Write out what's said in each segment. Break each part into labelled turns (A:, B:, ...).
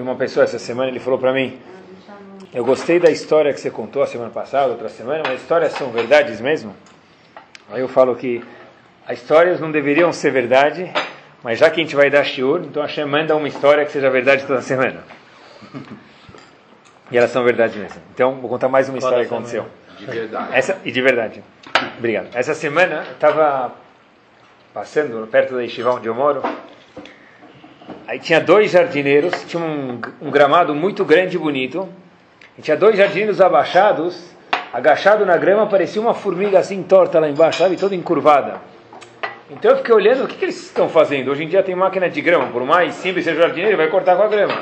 A: Vi uma pessoa essa semana, ele falou para mim, eu gostei da história que você contou a semana passada, outra semana, mas histórias são verdades mesmo? Aí eu falo que as histórias não deveriam ser verdade, mas já que a gente vai dar shiur, então a Hashem manda uma história que seja verdade toda semana. E elas são verdade mesmo. Então, vou contar mais uma história que aconteceu.
B: De verdade.
A: Essa, e de verdade. Obrigado. Essa semana, eu estava passando perto da Yeshiva onde eu moro. Aí tinha dois jardineiros, tinha um, um gramado muito grande e bonito. E tinha dois jardineiros abaixados, agachado na grama, parecia uma formiga assim torta lá embaixo, sabe? Toda encurvada. Então eu fiquei olhando, o que, que eles estão fazendo? Hoje em dia tem máquina de grama, por mais simples seja o jardineiro, vai cortar com a grama.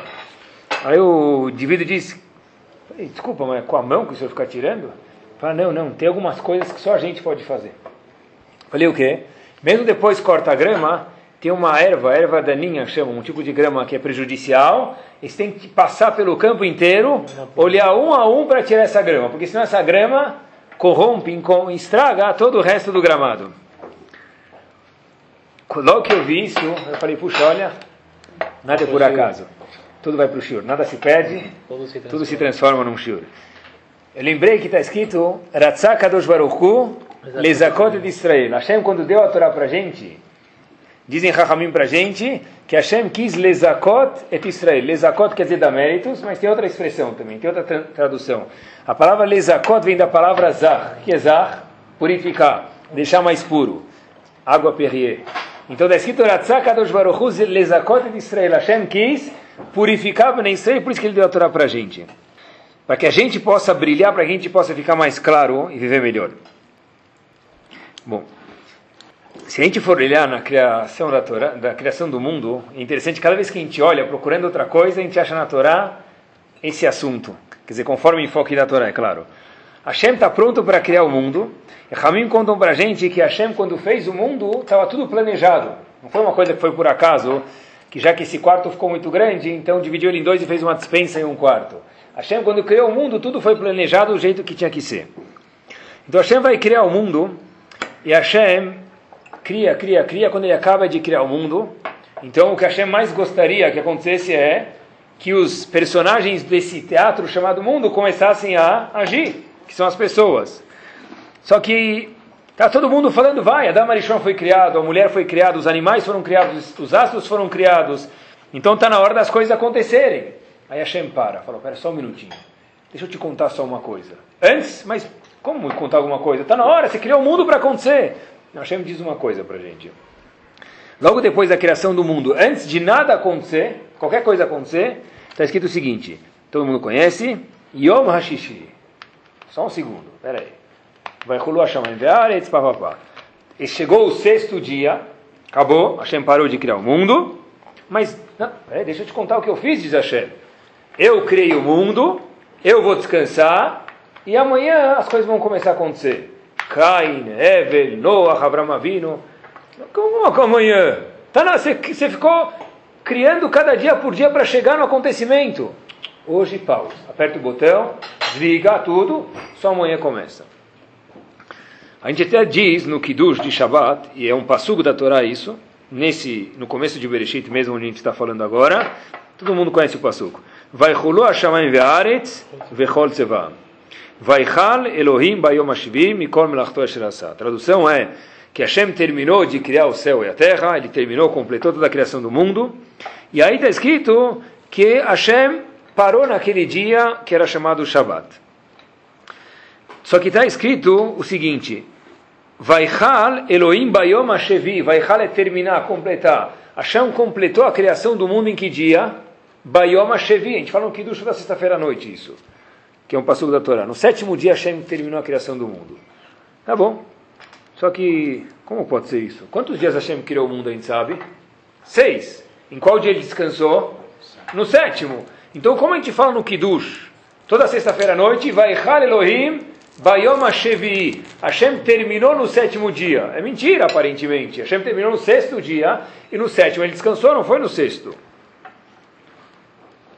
A: Aí o indivíduo disse, desculpa, mas é com a mão que o senhor fica tirando? Fala, não, não, tem algumas coisas que só a gente pode fazer. Falei, o quê? Mesmo depois corta a grama, tem uma erva, erva daninha, chama, um tipo de grama que é prejudicial, eles têm que passar pelo campo inteiro, olhar um a um para tirar essa grama, porque senão essa grama corrompe, estraga todo o resto do gramado. Logo que eu vi isso, eu falei, puxa, olha, nada é por acaso. Tudo vai para o shiur, nada se perde, tudo se transforma num shiur. Eu lembrei que está escrito Ratzak dos Baruchu Lezakot de Israel. Hashem, quando deu a Torá para a gente, dizem Chachamim para a gente que Hashem quis Lezakot et Israel. Lezakot quer dizer dar méritos, mas tem outra expressão também, tem outra tra tradução. A palavra Lezakot vem da palavra Zah, que é Zah, purificar, deixar mais puro. Água Perrier. Então está escrito Ratzak dos Baruchu Lezakot et Israel. Hashem quis purificar Ben Israel, por isso que ele deu a Torá para a gente para que a gente possa brilhar, para que a gente possa ficar mais claro e viver melhor. Bom, se a gente for olhar na criação da Torá, da criação do mundo, é interessante, cada vez que a gente olha procurando outra coisa, a gente acha na Torá esse assunto. Quer dizer, conforme o enfoque da Torá, é claro. Hashem está pronto para criar o mundo. E Ramim contam para a gente que Hashem, quando fez o mundo, estava tudo planejado. Não foi uma coisa que foi por acaso, que já que esse quarto ficou muito grande, então dividiu ele em dois e fez uma dispensa em um quarto. Hashem, quando criou o mundo, tudo foi planejado do jeito que tinha que ser. Então Hashem vai criar o mundo, e Hashem cria, cria, cria, quando ele acaba de criar o mundo. Então o que Hashem mais gostaria que acontecesse é que os personagens desse teatro chamado mundo começassem a agir, que são as pessoas. Só que tá todo mundo falando, vai, Adam Arishon foi criado, a mulher foi criada, os animais foram criados, os astros foram criados. Então está na hora das coisas acontecerem. Aí Hashem para, falou, pera só um minutinho, deixa eu te contar só uma coisa. Antes, mas como contar alguma coisa? Está na hora, você criou o mundo para acontecer. Hashem diz uma coisa para a gente. Logo depois da criação do mundo, antes de nada acontecer, qualquer coisa acontecer, está escrito o seguinte, todo mundo conhece, Yom Hashishi. Só um segundo, pera aí. Vai Hulu Hashem Ve'aretz, papapá. E chegou o sexto dia, acabou, Hashem parou de criar o mundo, mas, não, peraí, deixa eu te contar o que eu fiz, diz Hashem. Eu criei o mundo, eu vou descansar, e amanhã as coisas vão começar a acontecer. Cain, Evel, Noah, Abraão Avino. Como amanhã? Tá na, você, você ficou criando cada dia por dia para chegar no acontecimento. Hoje, pausa. Aperta o botão, desliga tudo, só amanhã começa. A gente até diz no Kiddush de Shabbat, e é um passugo da Torá isso, nesse, no começo de Bereshit mesmo, onde a gente está falando agora, todo mundo conhece o passugo. Vai chulu hashamayim ve'aretz ve'chol tzevam. Vaichal Elohim bayom hashivim mikol melachto asher. A tradução é que Hashem terminou de criar o céu e a terra, ele terminou, completou toda a criação do mundo, e aí está escrito que Hashem parou naquele dia que era chamado Shabbat. Só que está escrito o seguinte, Vaichal Elohim bayom hashevi, Vaichal é terminar, completar. Hashem completou a criação do mundo em que dia? Bayom Shevi. A gente fala no Kiddush da sexta-feira à noite isso. Que é um passo da Torá. No sétimo dia Hashem terminou a criação do mundo. Tá bom. Só que, como pode ser isso? Quantos dias Hashem criou o mundo, a gente sabe? Seis. Em qual dia ele descansou? No sétimo. Então, como a gente fala no Kiddush? Toda sexta-feira à noite, vai Elohim Bayom Shevi. Hashem terminou no sétimo dia. É mentira, aparentemente. Hashem terminou no sexto dia e no sétimo. Ele descansou, não foi no sexto.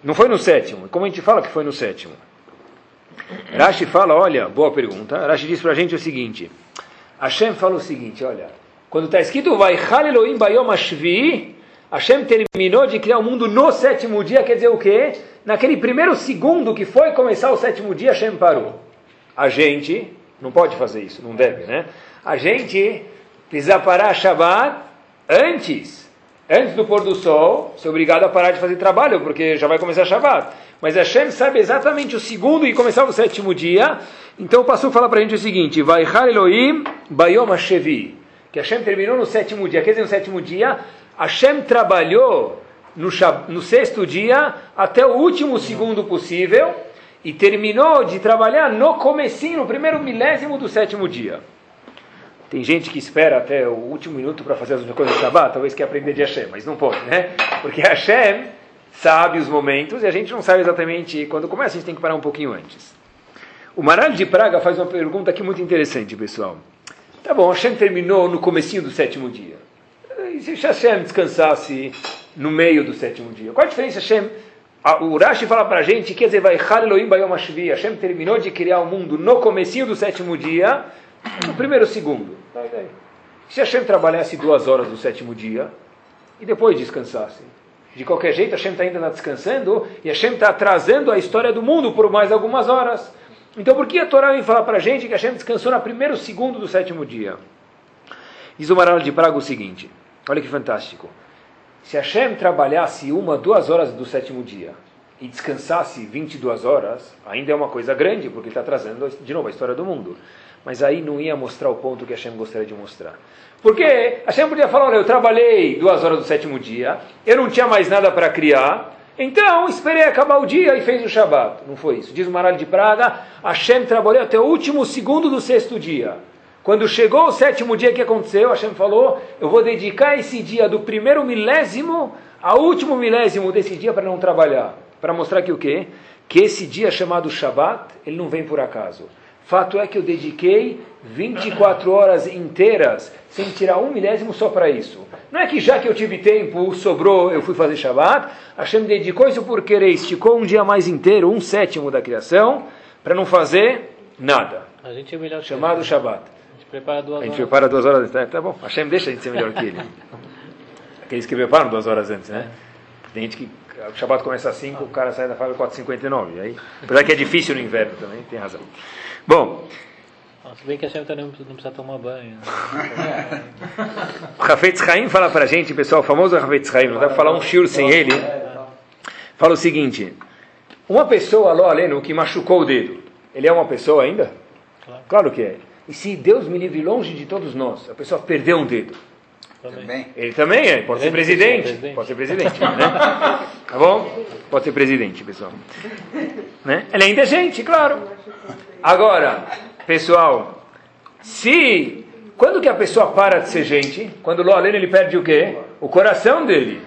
A: Não foi no sétimo. Como a gente fala que foi no sétimo? Rashi fala, olha, boa pergunta. Rashi diz para a gente o seguinte. Hashem fala o seguinte, olha. Quando está escrito vai Elohim Bayom Ashvi, Hashem terminou de criar o mundo no sétimo dia, quer dizer o quê? Naquele primeiro segundo que foi começar o sétimo dia, Hashem parou. A gente não pode fazer isso, não deve, né? A gente precisa parar Shabbat antes. Antes do pôr do sol, ser obrigado a parar de fazer trabalho, porque já vai começar Shabbat. Mas Hashem sabe exatamente o segundo e começar o sétimo dia. Então o Passu fala para a gente o seguinte: Vai Elohim Bayom Hashevi. Que Hashem terminou no sétimo dia. Quer dizer, no sétimo dia, Hashem trabalhou no, no sexto dia até o último segundo possível e terminou de trabalhar no comecinho, no primeiro milésimo do sétimo dia. Tem gente que espera até o último minuto para fazer as coisas do Shabbat, talvez quer aprender de Hashem, mas não pode, né? Porque Hashem sabe os momentos e a gente não sabe exatamente quando começa, a gente tem que parar um pouquinho antes. O Maral de Praga faz uma pergunta aqui muito interessante, pessoal. Tá bom, Hashem terminou no comecinho do sétimo dia. E se Hashem descansasse no meio do sétimo dia? Qual a diferença Hashem o Rashi fala para a gente, dizer, vai Elohim Bayom Hashem terminou de criar o mundo no comecinho do sétimo dia, no primeiro segundo. Se Hashem trabalhasse duas horas do sétimo dia e depois descansasse, de qualquer jeito Hashem está ainda descansando e Hashem está atrasando a história do mundo por mais algumas horas. Então por que a Torá vem falar para a gente que Hashem descansou no primeiro segundo do sétimo dia? Diz o Maral de Praga o seguinte, olha que fantástico. Se Hashem trabalhasse uma, duas horas do sétimo dia e descansasse 22 horas, ainda é uma coisa grande, porque está trazendo de novo a história do mundo. Mas aí não ia mostrar o ponto que Hashem gostaria de mostrar. Porque Hashem podia falar: olha, eu trabalhei duas horas do sétimo dia, eu não tinha mais nada para criar, então esperei acabar o dia e fez o Shabat. Não foi isso. Diz o Maral de Praga: Hashem trabalhou até o último segundo do sexto dia. Quando chegou o sétimo dia, o que aconteceu? Hashem falou: Eu vou dedicar esse dia do primeiro milésimo ao último milésimo desse dia para não trabalhar. Para mostrar que o quê? Que esse dia chamado Shabat, ele não vem por acaso. Fato é que eu dediquei 24 horas inteiras, sem tirar um milésimo só para isso. Não é que já que eu tive tempo, sobrou, eu fui fazer Shabat. Hashem dedicou isso por querer, esticou um dia mais inteiro, um sétimo da criação, para não fazer nada.
B: A gente é melhor
A: chamado Shabat
B: prepara duas
A: a gente horas. prepara duas horas antes. Tá, tá bom, Hashem deixa a gente ser melhor que ele. Aqueles que preparam duas horas antes, né? Tem gente que o Shabbat começa às 5, o cara sai da fábrica às 4h59. Aí, apesar que é difícil no inverno também, tem razão. Bom.
B: Se bem que a também não precisa tomar banho. Né?
A: o Rafetz Haim fala pra gente, pessoal, o famoso Rafetz Haim, não dá pra falar um shiur sem ele. Fala o seguinte: uma pessoa, Ló Aleno, que machucou o dedo, ele é uma pessoa ainda? Claro, claro que é. E se Deus me livre longe de todos nós, a pessoa perdeu um dedo. Também. Ele também é, pode ser presidente. presidente. Pode ser presidente, né? Tá bom? Pode ser presidente, pessoal. Né? Ele ainda é gente, claro. Agora, pessoal, se. Quando que a pessoa para de ser gente? Quando o ele perde o quê? O coração dele.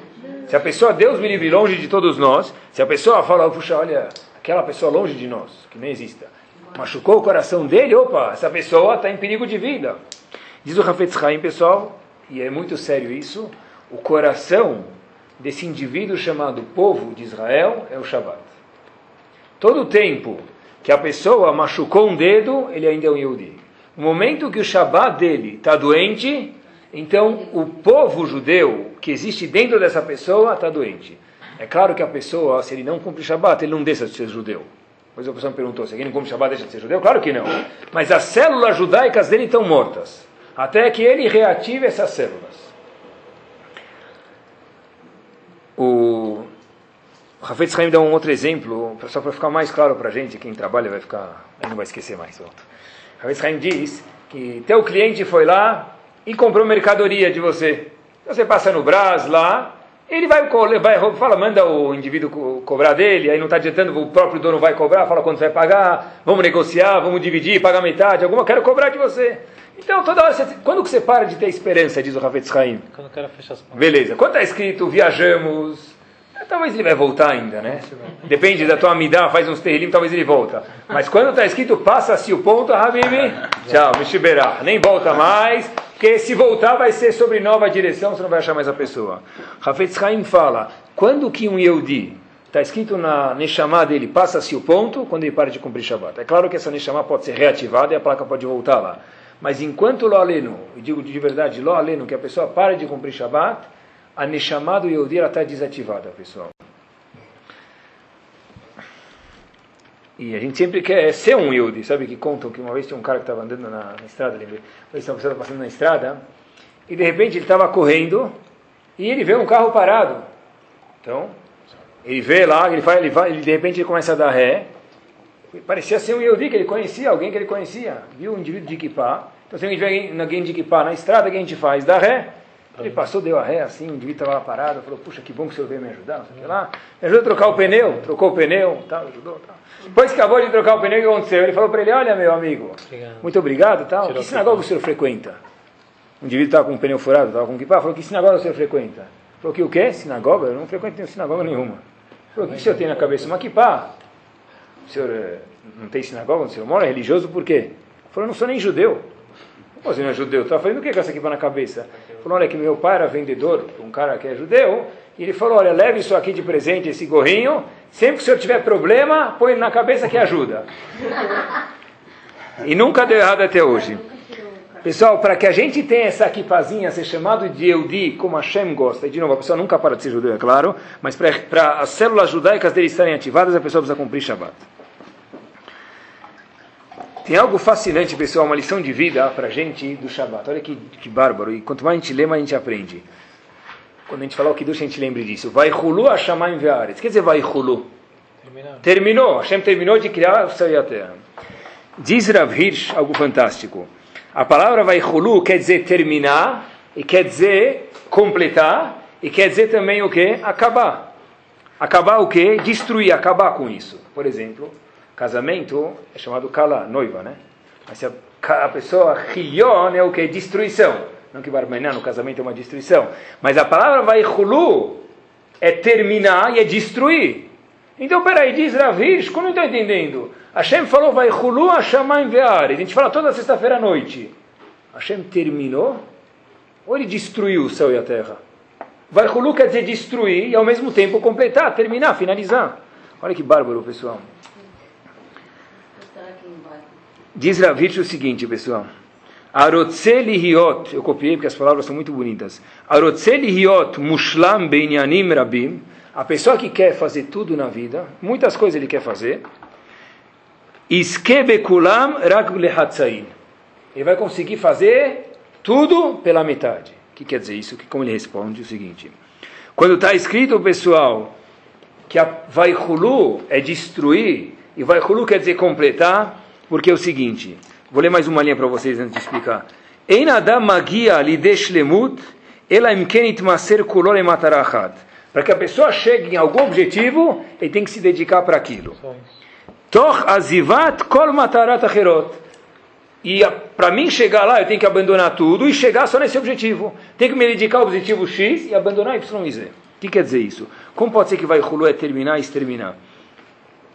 A: Se a pessoa, Deus me livre longe de todos nós, se a pessoa fala, puxa, olha, aquela pessoa longe de nós, que nem exista machucou o coração dele, opa, essa pessoa está em perigo de vida. Diz o Hafetz Haim, pessoal, e é muito sério isso, o coração desse indivíduo chamado povo de Israel é o Shabat. Todo o tempo que a pessoa machucou um dedo, ele ainda é um Yehudi. No momento que o Shabat dele está doente, então o povo judeu que existe dentro dessa pessoa está doente. É claro que a pessoa, se ele não cumpre Shabat, ele não deixa de ser judeu. Depois a pessoa me perguntou, se alguém não come Shabbat deixa de ser judeu? Claro que não. Mas as células judaicas dele estão mortas. Até que ele reative essas células. O Rafetz Haim dá um outro exemplo, só para ficar mais claro para a gente, quem trabalha vai ficar, não vai esquecer mais. Rafetz Haim diz que teu cliente foi lá e comprou mercadoria de você. Você passa no Brás lá, ele vai, vai fala, manda o indivíduo co cobrar dele, aí não está adiantando, o próprio dono vai cobrar, fala quando você vai pagar, vamos negociar, vamos dividir, pagar metade, alguma, quero cobrar de você. Então, toda hora, você, quando que você para de ter esperança, diz o Ravetz Haim?
B: Quando o cara fecha as portas.
A: Beleza, quando está escrito, viajamos, talvez ele vai voltar ainda, né? Depende da tua amidá, faz uns terrilim, talvez ele volta. Mas quando está escrito, passa-se o ponto, Habibi, tchau, Mishiberah, nem volta mais, porque se voltar vai ser sobre nova direção, você não vai achar mais a pessoa. Hafetz Haim fala, quando que um Yehudi, está escrito na Neshama dele, passa-se o ponto, quando ele para de cumprir Shabbat. É claro que essa Neshama pode ser reativada e a placa pode voltar lá. Mas enquanto Lo Aleno, eu digo de verdade, Lo Aleno, que a pessoa para de cumprir Shabbat, a Neshama do Yehudi está desativada, pessoal. E a gente sempre quer ser um Yehudi, sabe? Que contam que uma vez tinha um cara que estava andando na, na estrada, lembrei. Eles estavam passando na estrada, e de repente ele estava correndo, e ele vê um carro parado. Então, ele vê lá, ele vai, ele vai, ele, de repente ele começa a dar ré. Parecia ser um Yehudi que ele conhecia, alguém que ele conhecia. Viu um indivíduo de equipar. Então, se a gente vê alguém de equipar na estrada, o que a gente faz? Dá ré. Ele passou, deu a ré assim, o indivíduo estava lá parado, falou, puxa, que bom que o senhor veio me ajudar, não sei o que lá. Me ajudou a trocar o pneu, trocou o pneu, tal, ajudou, tal. Depois que acabou de trocar o pneu, o que aconteceu? Ele falou para ele, olha meu amigo, obrigado. muito obrigado, tal. que sinagoga o senhor frequenta? O indivíduo estava com o pneu furado, estava com o equipar, falou, que sinagoga o senhor frequenta? Falou que o quê? Sinagoga? Eu não frequento sinagoga nenhuma. Falou, o que o senhor tem na cabeça? Uma equipá. O senhor eh, não tem sinagoga? O senhor mora? É religioso por quê? Falou, não sou nem judeu. Você não é judeu? Está fazendo o que com essa equipa na cabeça? Falou, olha que meu pai era vendedor, um cara que é judeu, e ele falou, olha, leve isso aqui de presente, esse gorrinho, sempre que o senhor tiver problema, põe na cabeça que ajuda. E nunca deu errado até hoje. Pessoal, para que a gente tenha essa equipazinha ser chamado de Eudi, como Hashem gosta, e de novo, a pessoa nunca para de ser judeu, é claro, mas para as células judaicas dele estarem ativadas, a pessoa precisa cumprir Shabbat. Tem algo fascinante, pessoal, uma lição de vida para a gente do Shabbat. Olha que, que bárbaro. E quanto mais a gente lê, mais a gente aprende. Quando a gente falar o Kiddush, a gente lembre disso. Vai Hulu Hashamayim Ve'aretz. Quer dizer, vai Hulu? Terminou. Hashem terminou de criar o céu e a terra. Diz Rav Hirsch algo fantástico. A palavra vai Hulu quer dizer terminar, e quer dizer completar, e quer dizer também o que? Acabar. Acabar o que? Destruir, acabar com isso. Por exemplo, Casamento é chamado kala, noiva, né? Mas se a, pessoa rion é o que? Destruição. Não que barmenã no casamento é uma destruição. Mas a palavra vai hulu é terminar e é destruir. Então, peraí, diz Ravish, como não estou entendendo? Hashem falou, vai hulu Hashamayim ve'ares. A gente fala toda sexta-feira à noite. Hashem terminou? Ou ele destruiu o céu e a terra? Vai hulu quer dizer destruir e ao mesmo tempo completar, terminar, finalizar. Olha que bárbaro, pessoal. Diz Ravitch o seguinte, pessoal. Arotzeli hiot, eu copiei porque as palavras são muito bonitas. Arotzeli hiot mushlam beinyanim rabim. A pessoa que quer fazer tudo na vida, muitas coisas ele quer fazer. Iskebekulam rak. Ele vai conseguir fazer tudo pela metade. O que quer dizer isso? Que como ele responde o seguinte: quando está escrito, pessoal, que a vaihulu é destruir e vaihulu quer dizer completar, porque é o seguinte, vou ler mais uma linha para vocês antes de explicar. Ein adam magia lidesh lemut, ela imkenit maser kulol matarachat. Para que a pessoa chegue em algum objetivo, ele tem que se dedicar para aquilo. Toch azivat kol matarat acherot. E para mim chegar lá, eu tenho que abandonar tudo e chegar só nesse objetivo. Tenho que me dedicar ao objetivo X e abandonar Y e Z. O que quer dizer isso? Como pode ser que vai Hulu é terminar e exterminar?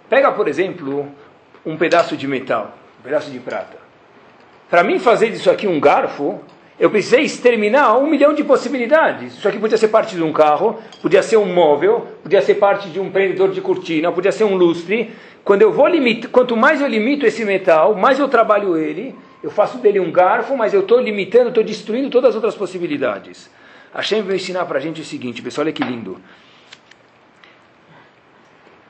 A: Pega, por exemplo, um pedaço de metal, um pedaço de prata. Para mim fazer disso aqui um garfo, eu precisei exterminar um milhão de possibilidades. Isso aqui podia ser parte de um carro, podia ser um móvel, podia ser parte de um prendedor de cortina, podia ser um lustre. Quando eu vou limitar, quanto mais eu limito esse metal, mais eu trabalho ele, eu faço dele um garfo, mas eu estou limitando, estou destruindo todas as outras possibilidades. A Shem vai ensinar para a gente o seguinte, pessoal, olha que lindo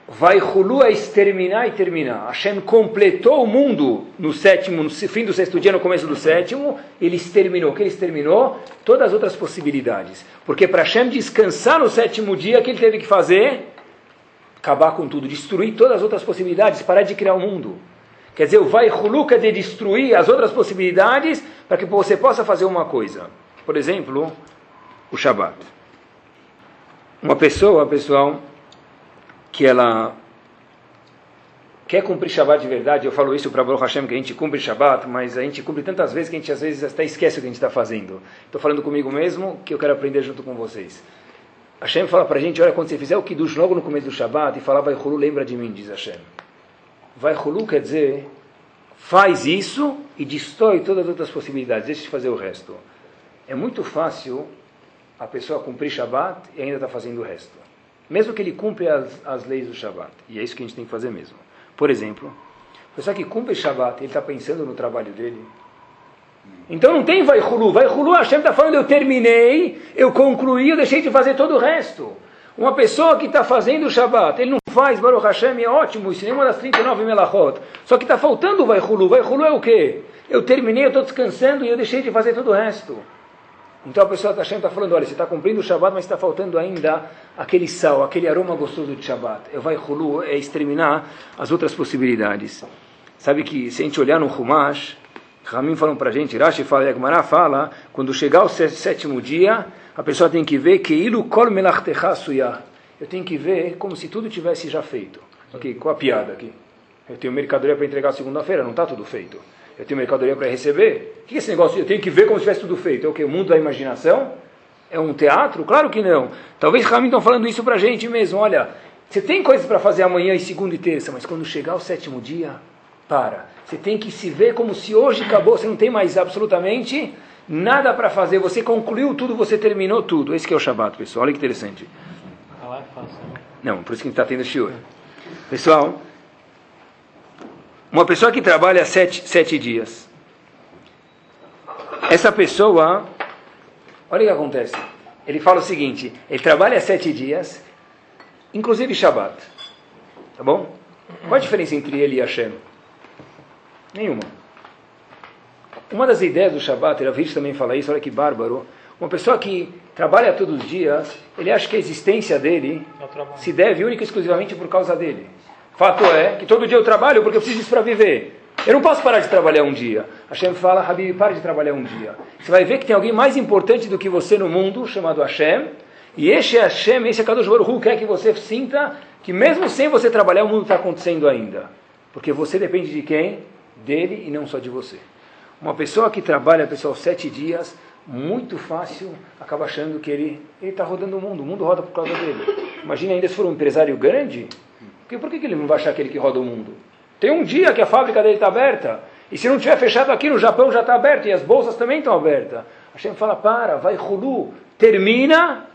A: vai Hulu a exterminar e terminar. Hashem completou o mundo no sétimo, no fim do sexto dia, no começo do sétimo, ele exterminou. O que ele exterminou? Todas as outras possibilidades. Porque para Hashem descansar no sétimo dia, o que ele teve que fazer? Acabar com tudo, destruir todas as outras possibilidades, parar de criar o mundo. Quer dizer, o vai Hulu quer dizer destruir as outras possibilidades para que você possa fazer uma coisa. Por exemplo, o Shabat. Uma pessoa, pessoal, que ela quer cumprir Shabbat de verdade, eu falo isso para Baruch Hashem, que a gente cumpre Shabbat, mas a gente cumpre tantas vezes que a gente às vezes até esquece o que a gente está fazendo. Estou falando comigo mesmo, que eu quero aprender junto com vocês. Hashem fala para a gente, olha, quando você fizer o Kiddush logo no começo do Shabbat e falar vai Hulu, lembra de mim, diz Hashem. Vai Hulu quer dizer, faz isso e destrói todas as outras possibilidades, deixa de fazer o resto. É muito fácil a pessoa cumprir Shabbat e ainda está fazendo o resto. Mesmo que ele cumpra as, as leis do Shabat. E é isso que a gente tem que fazer mesmo. Por exemplo, a pessoa que cumpre Shabat, ele está pensando no trabalho dele. Então não tem vai hulu. Vai hulu, Hashem está falando, eu terminei, eu concluí, eu deixei de fazer todo o resto. Uma pessoa que está fazendo o Shabat, ele não faz Baruch Hashem, é ótimo, isso é uma das 39 melachot. Só que está faltando vai hulu. Vai é o quê? Eu terminei, eu estou descansando e eu deixei de fazer todo o resto. Então a pessoa está está falando, olha, você está cumprindo o Shabat, mas está faltando ainda aquele sal, aquele aroma gostoso de Shabat. Eu vai hulu, é exterminar as outras possibilidades. Sabe que se a gente olhar no Humash, Ramim falam para a gente, Rashi fala, Yagmará fala, quando chegar o sétimo dia, a pessoa tem que ver que ilu kol melachtecha Eu tenho que ver como se tudo tivesse já feito. Ok, com a piada aqui. Eu tenho mercadoria para entregar segunda-feira, não está tudo feito. Eu tenho mercadoria para receber. O que é esse negócio? Eu tenho que ver como se tivesse tudo feito. É o que? O mundo da imaginação? É um teatro? Claro que não. Talvez Ramim estão falando isso para a gente mesmo. Olha, você tem coisas para fazer amanhã e segunda e terça, mas quando chegar o sétimo dia, para. Você tem que se ver como se hoje acabou, você não tem mais absolutamente nada para fazer. Você concluiu tudo, você terminou tudo. Esse é o Shabat, pessoal. Olha que interessante.
B: Né?
A: Não, por isso que a gente está tendo shiur. Pessoal, uma pessoa que trabalha sete, sete dias. Essa pessoa, olha o que acontece. Ele fala o seguinte: ele trabalha sete dias, inclusive Shabat. Tá bom? Qual a diferença entre ele e Hashem? Nenhuma. Uma das ideias do Shabat, Ravish também fala isso, olha que bárbaro. Uma pessoa que trabalha todos os dias, ele acha que a existência dele se deve única e exclusivamente por causa dele. Fato é que todo dia eu trabalho porque eu preciso disso para viver. Eu não posso parar de trabalhar um dia. Hashem fala, Habib, pare de trabalhar um dia. Você vai ver que tem alguém mais importante do que você no mundo, chamado Hashem. E este Hashem, esse é Kadosh Baruch quer que você sinta que mesmo sem você trabalhar, o mundo está acontecendo ainda. Porque você depende de quem? dele e não só de você. Uma pessoa que trabalha, pessoal, sete dias, muito fácil, acaba achando que ele está rodando o mundo, o mundo roda por causa dele. Imagina ainda se for um empresário grande, porque, por que, ele não vai achar aquele que roda o mundo? Tem um dia que a fábrica dele está aberta, e se não tiver fechado aqui no Japão já está aberto, e as bolsas também estão abertas. A gente fala, para, vai Hulu, termina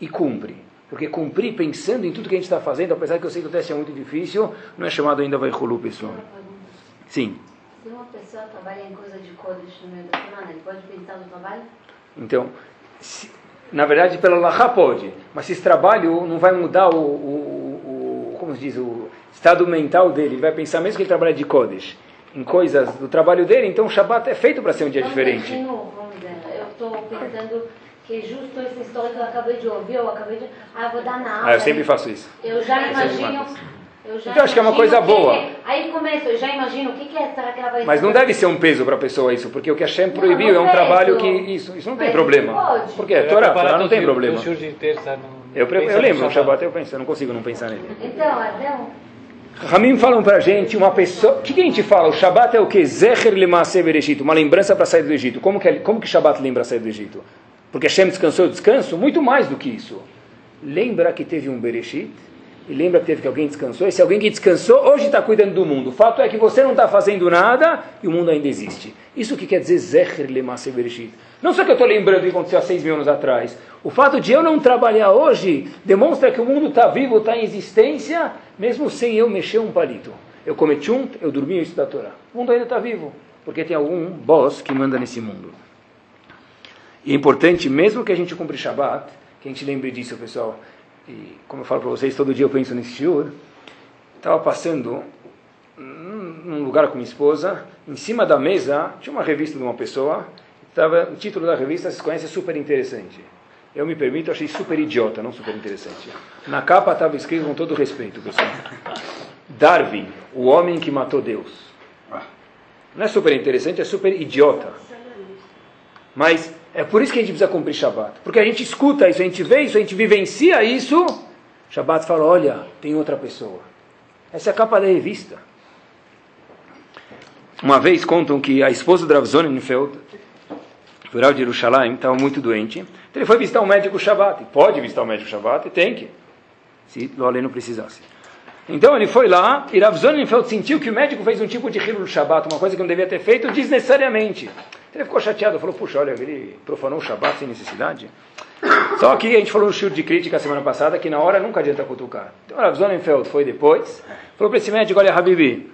A: e cumpre. Porque cumprir pensando em tudo que a gente está fazendo, apesar que eu sei que o teste é muito difícil, não é chamado ainda vai Hulu, pessoal. Sim.
C: Se uma pessoa trabalha em coisa de Kodesh no meio da semana, ele pode pensar no trabalho?
A: Então, se, na verdade, pelo Lahá pode, mas se esse trabalho não vai mudar o, o, como se diz, o estado mental dele, ele vai pensar mesmo que ele trabalha de Kodesh, em coisas do trabalho dele, então o Shabbat é feito para ser um dia
C: então,
A: diferente.
C: Imagino, vamos dizer, eu estou pensando que justo essa história que eu acabei de ouvir, eu acabei de... Ah, eu vou dar na aula.
A: Ah, eu sempre faço isso.
C: Eu já imagino
A: eu já então, acho que é uma coisa boa.
C: É. Aí começa, eu já imagino o que, que é, será que ela vai
A: Mas não deve ser um peso para a pessoa isso, porque o que a Shem proibiu é um trabalho que. Isso, isso não tem Mas problema.
C: Pode.
A: Porque é Torá, Torá não tem problema.
B: Eu,
A: eu lembro, no Shabbat eu penso, eu não consigo não pensar nele.
C: Então, então.
A: Ramim falam para a gente uma pessoa. O que, que, a gente fala? O Shabat é o que? Zecher Lemase Bereshit, uma lembrança para sair do Egito. Como que, como que Shabat lembra sair do Egito? Porque Hashem descansou o descanso? Muito mais do que isso. Lembra que teve um Bereshit? e lembra que teve que alguém descansou. Esse alguém que descansou hoje está cuidando do mundo. O fato é que você não está fazendo nada e o mundo ainda existe. Isso que quer dizer Zecher Lemasse Bereshit. Não só que eu estou lembrando o que aconteceu há seis mil anos atrás. O fato de eu não trabalhar hoje demonstra que o mundo está vivo, está em existência, mesmo sem eu mexer um palito. Eu cometi um, eu dormi isso da Torá. O mundo ainda está vivo, porque tem algum boss que manda nesse mundo. E é importante, mesmo que a gente cumpra Shabbat, que a gente lembre disso, pessoal e como eu falo para vocês, todo dia eu penso nesse shiur, estava passando num lugar com minha esposa, em cima da mesa tinha uma revista de uma pessoa, tava, o título da revista, vocês conhecem, é super interessante. Eu me permito, achei super idiota, não super interessante. Na capa estava escrito com todo respeito, pessoal. Darwin, o homem que matou Deus. Não é super interessante, é super idiota. Mas é por isso que a gente precisa cumprir Shabat. Porque a gente escuta isso, a gente vê isso, a gente vivencia isso. Shabat fala: olha, tem outra pessoa. Essa é a capa da revista. Uma vez contam que a esposa do Rav Zonenfeld, rural de Jerusalém, estava muito doente. Então ele foi visitar um médico Shabat. Pode visitar um médico Shabat? Tem que. Se o não precisasse. Então ele foi lá e Rav Zonenfeld sentiu que o médico fez um tipo de Hilul Shabbat, uma coisa que não devia ter feito desnecessariamente. Ele ficou chateado, falou, puxa, olha, ele profanou o Shabbat sem necessidade. Só que a gente falou no show de crítica semana passada que na hora nunca adianta cutucar. Então Rav Zonenfeld foi depois, falou para esse médico, olha Habibi,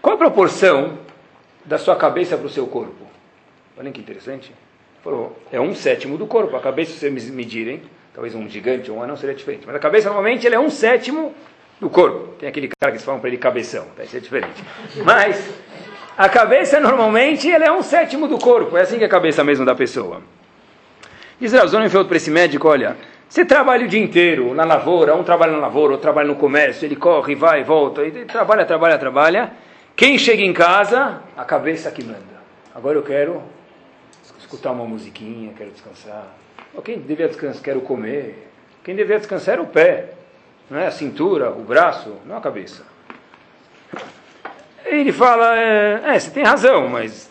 A: qual a proporção da sua cabeça para o seu corpo? Olha que interessante. Falou, é um sétimo do corpo. A cabeça, se vocês medirem, talvez um gigante ou um anão seria diferente. Mas a cabeça, normalmente, é um sétimo do corpo. Tem aquele cara que se falam para ele cabeção, isso é diferente. Mas a cabeça, normalmente, ele é um sétimo do corpo. É assim que é a cabeça mesmo da pessoa. Diz falou para esse médico, olha, você trabalha o dia inteiro na lavoura, um trabalha na lavoura, outro trabalha no comércio, ele corre, vai, volta, ele trabalha, trabalha, trabalha. Quem chega em casa, a cabeça que manda. Agora eu quero escutar uma musiquinha, quero descansar. Quem devia descansar, quero comer. Quem devia descansar era o pé, não é a cintura, o braço, não a cabeça. Ele fala, é, é você tem razão, mas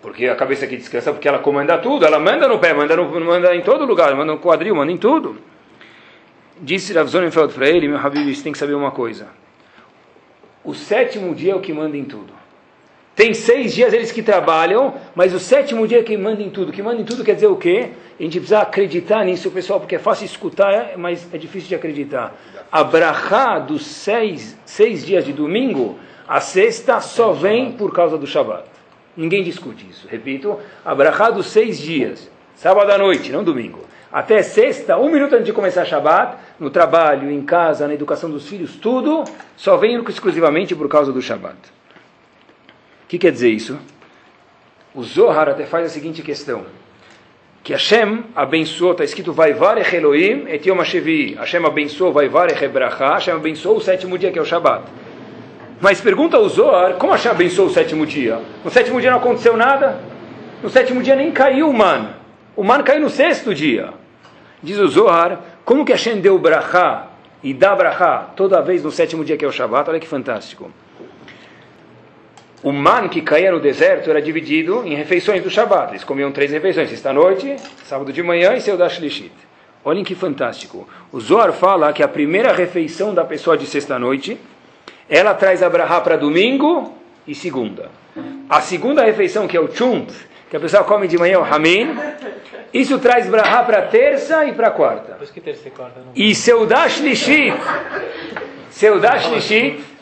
A: porque a cabeça que descansa, porque ela comanda tudo, ela manda no pé, manda, no, manda em todo lugar, manda no quadril, manda em tudo. Disse Rav Zonenfeld para ele, meu Habib, você tem que saber uma coisa. O sétimo dia é o que manda em tudo. Tem seis dias eles que trabalham, mas o sétimo dia é que manda em tudo. Que manda em tudo quer dizer o quê? A gente precisa acreditar nisso, pessoal, porque é fácil escutar, mas é difícil de acreditar. A brachá dos seis, seis dias de domingo, a sexta só vem por causa do Shabat. Ninguém discute isso. Repito, a brachá dos seis dias, sábado à noite, não domingo. Até sexta, um minuto antes de começar Shabat, no trabalho, em casa, na educação dos filhos, tudo só vem exclusivamente por causa do Shabat. O que quer dizer isso? O Zohar até faz a seguinte questão. Que Hashem abençoou, está escrito Vaivarech Elohim et Yom. Hashem abençoou Vaivarech Ebracha. Hashem abençoou o sétimo dia que é o Shabat. Mas pergunta ao Zohar, como Hashem abençoou o sétimo dia? No sétimo dia não aconteceu nada? No sétimo dia nem caiu o man. O man caiu no sexto dia. Diz o Zohar, como que Hashem deu brachá e dá brachá toda vez no sétimo dia que é o Shabat? Olha que fantástico o man que caía no deserto era dividido em refeições do Shabat. Eles comiam três refeições, sexta-noite, sábado de manhã e Seudah Shlishit. Olhem que fantástico. O Zohar fala que a primeira refeição da pessoa de sexta-noite, ela traz a brahá para domingo e segunda. A segunda refeição, que é o chunt, que a pessoa come de manhã, o ramin, isso traz brahá para terça e para quarta. E Seudah Shlishit, Seudah Shlishit,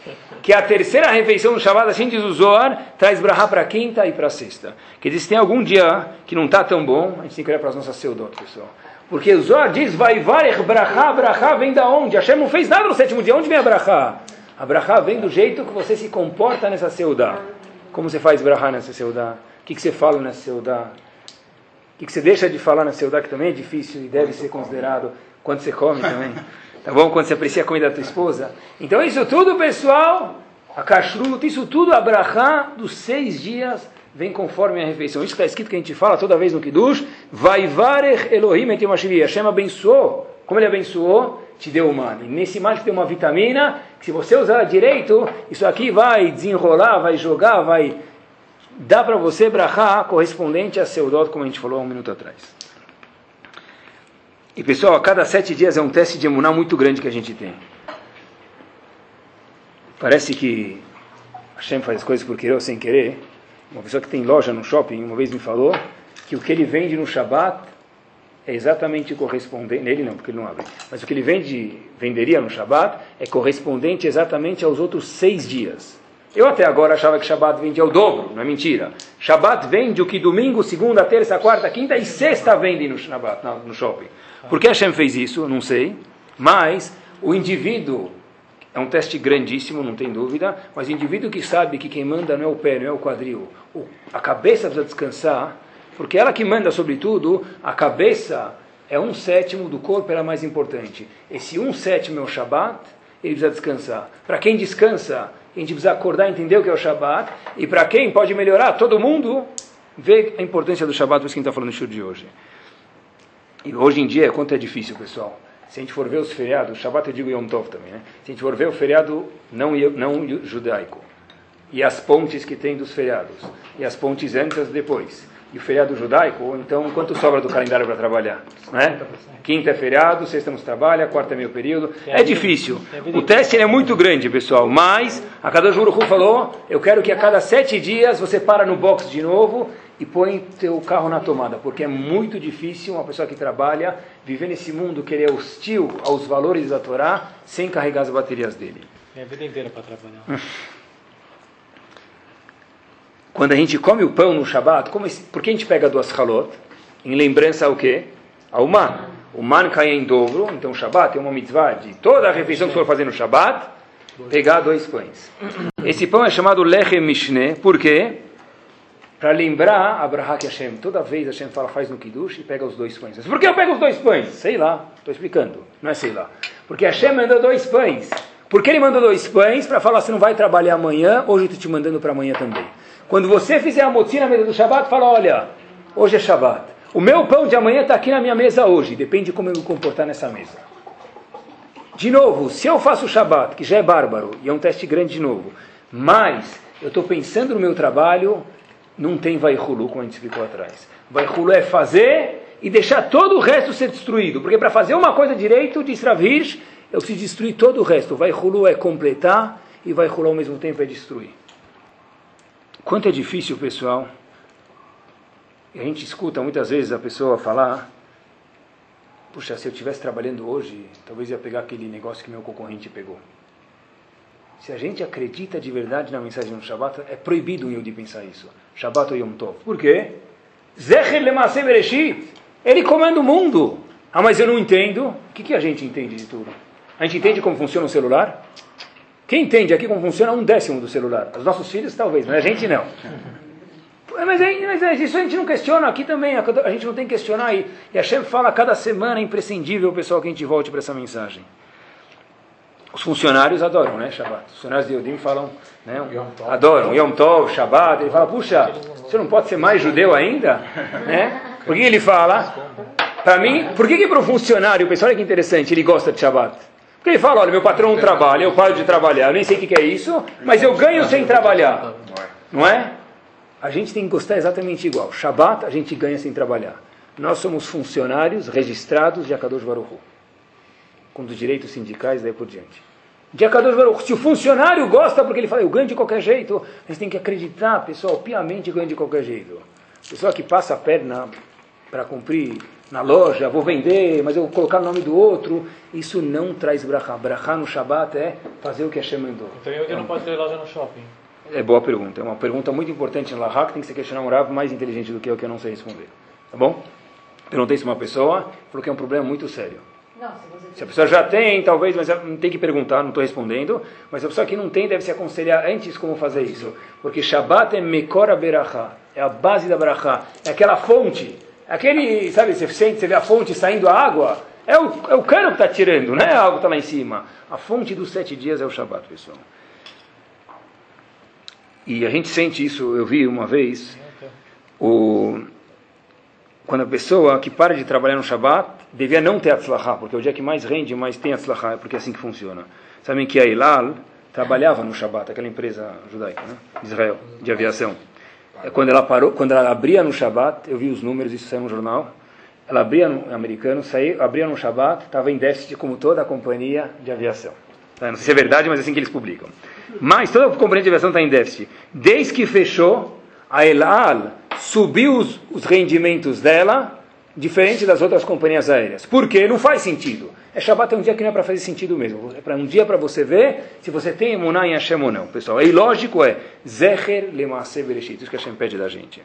A: que a terceira refeição do Shabbat, assim diz o Zohar, traz brahá para quinta e para sexta. Quer dizer, se tem algum dia que não está tão bom, a gente tem que olhar para as nossas seudot, pessoal. Porque o Zohar diz, vai varech brahá, brahá vem da onde? Hashem não fez nada no sétimo dia, onde vem a brahá? A brahá vem do jeito que você se comporta nessa seudá. Como você faz brahá nessa seudá? O que, que você fala nessa seudá? O que, que você deixa de falar nessa seudá, que também é difícil e deve ser considerado quando você come também. Tá bom? Quando você aprecia a comida da tua esposa. Então isso tudo, pessoal, a kashrut, isso tudo, a dos seis dias vem conforme a refeição. Isso está escrito que a gente fala toda vez no Kiddush. Vai varech Elohim et Hashem abençoou. Como ele abençoou? Te deu uma. E nesse mal tem uma vitamina que se você usar direito, isso aqui vai desenrolar, vai jogar, vai dar para você brachá correspondente a seu dot, como a gente falou há um minuto atrás. E pessoal, a cada sete dias é um teste de emuná muito grande que a gente tem. Parece que Hashem faz coisas por querer ou sem querer. Uma pessoa que tem loja no shopping uma vez me falou que o que ele vende no Shabat é exatamente correspondente, nele não, porque ele não abre, mas o que ele vende, venderia no Shabat é correspondente exatamente aos outros seis dias. Eu até agora achava que Shabat vendia o dobro, não é mentira. Shabat vende o que domingo, segunda, terça, quarta, quinta e sexta vendem no, Shabat, no shopping. Por que Hashem fez isso? Não sei. Mas o indivíduo, é um teste grandíssimo, não tem dúvida, mas o indivíduo que sabe que quem manda não é o pé, não é o quadril, a cabeça precisa descansar, porque ela que manda sobre tudo, a cabeça é um sétimo do corpo, era mais importante. Esse um sétimo é o Shabat, ele precisa descansar. Para quem descansa, a gente precisa acordar e entender o que é o Shabat, e para quem pode melhorar, todo mundo vê a importância do Shabat, por isso que a gente está falando no show de hoje. E hoje em dia, quanto é difícil, pessoal. Se a gente for ver os feriados, Shabbat eu digo Yom Tov também, né? Se a gente for ver o feriado não, não judaico, e as pontes que tem dos feriados, e as pontes antes e depois, e o feriado judaico, então quanto sobra do calendário para trabalhar? Né? Quinta é feriado, sexta não se trabalha, quarta é meio período. É difícil. O teste é muito grande, pessoal, mas a Kadosh Baruch falou, eu quero que a cada sete dias você para no box de novo e põe teu carro na tomada, porque é muito difícil uma pessoa que trabalha viver nesse mundo que ele é hostil aos valores da Torá sem carregar as baterias dele.
B: É a vida inteira para trabalhar.
A: quando a gente come o pão no Shabat, como, por que a gente pega duas halot? Em lembrança ao quê? Ao man. O man cai em dobro, então o Shabat é uma mitzvah de toda a refeição que for fazer no Shabat, pegar dois pães. Esse pão é chamado Lechem Mishneh, por quê? Para lembrar Abraham que Hashem, toda vez Hashem fala, faz no Kiddush e pega os dois pães. Mas por que eu pego os dois pães? Sei lá, estou explicando, não é sei lá. Porque Hashem mandou dois pães. Por que ele mandou dois pães? Para falar, você não vai trabalhar amanhã, hoje estou te mandando para amanhã também. Quando você fizer a motim na mesa do Shabat, fala, olha, hoje é Shabat. O meu pão de amanhã está aqui na minha mesa hoje. Depende de como eu me comportar nessa mesa. De novo, se eu faço o Shabat, que já é bárbaro, e é um teste grande de novo, mas eu estou pensando no meu trabalho, não tem Vaihulu, como a gente explicou atrás. Vaihulu é fazer e deixar todo o resto ser destruído. Porque para fazer uma coisa direito, diz Ravish, eu preciso destruir todo o resto. Vaihulu é completar e Vaihulu ao mesmo tempo é destruir. Quanto é difícil, pessoal. E a gente escuta muitas vezes a pessoa falar: Puxa, se eu estivesse trabalhando hoje, talvez ia pegar aquele negócio que meu concorrente pegou. Se a gente acredita de verdade na mensagem do Shabbat, é proibido um Yodi pensar isso. Shabbat ou Yom Tov. Por quê? Zecher Lemase Bereshit. Ele comanda o mundo. Ah, mas eu não entendo. O que, que a gente entende de tudo? A gente entende como funciona um celular? Quem entende aqui como funciona um décimo do celular? Os nossos filhos talvez, mas a gente não. Mas, é, mas é, isso a gente não questiona aqui também, a gente não tem que questionar. E, e a chefe fala cada semana, é imprescindível, pessoal, que a gente volte para essa mensagem. Os funcionários adoram, né, Shabbat. Os funcionários de Yodim falam, né, adoram, Yom Tov, Shabbat. Ele fala, puxa, você não pode ser mais judeu ainda? né? Por que ele fala? Para mim, por que, que para o funcionário, pessoal, olha que interessante, ele gosta de Shabbat? Porque ele fala, olha, meu patrão não trabalha, eu paro de trabalhar, eu nem sei o que é isso, mas eu ganho sem trabalhar. Não é? A gente tem que gostar exatamente igual. Shabat a gente ganha sem trabalhar. Nós somos funcionários registrados de Akadosh Baruch com os direitos sindicais daí por diante. De Akadosh Baruch se o funcionário gosta porque ele fala, eu ganho de qualquer jeito, a gente tem que acreditar, pessoal, piamente ganha de qualquer jeito. Pessoa que passa a perna para cumprir na loja, vou vender, mas eu vou colocar o nome do outro. Isso não traz brachá. Brachá no Shabat é fazer o que Hashem mandou.
B: Então eu não posso ter loja no shopping?
A: É boa pergunta. É uma pergunta muito importante no Lahak. Tem que se questionar um Rav mais inteligente do que eu, que eu não sei responder. Tá bom? Perguntei isso uma pessoa, falou que é um problema muito sério. Não, se, se, a pessoa já tem, talvez, mas não tem que perguntar, não estou respondendo. Mas a pessoa que não tem deve se aconselhar antes como fazer isso. Porque Shabat é Mekora Berachá. É a base da Berachá. É aquela fonte Aquele, sabe, você sente, você vê a fonte saindo a água, é o, é o cano que está tirando, não é a água que está lá em cima. A fonte dos sete dias é o Shabat, pessoal. E a gente sente isso, eu vi uma vez, o, quando a pessoa que para de trabalhar no Shabat devia não ter atzlachá, porque é o dia que mais rende, mais tem atzlachá, é porque é assim que funciona. Sabem que a Ilal trabalhava no Shabat, aquela empresa judaica, né? Israel, de aviação. É quando ela parou, quando ela abria no Shabat, eu vi os números, isso saiu no jornal. Ela abria no americano, saía, abria no Shabat, estava em déficit como toda a companhia de aviação. Tá, não sei se é verdade, mas é assim que eles publicam. Mas toda a companhia de aviação está em déficit. Desde que fechou, a El Al subiu os, os rendimentos dela diferente das outras companhias aéreas. Por quê? Não faz sentido. É Shabbat é um dia que não é para fazer sentido mesmo. É para um dia para você ver se você tem emuná em Hashem ou não, pessoal. E lógico é Zecher Lemase Bereshit. Isso que Hashem pede da gente.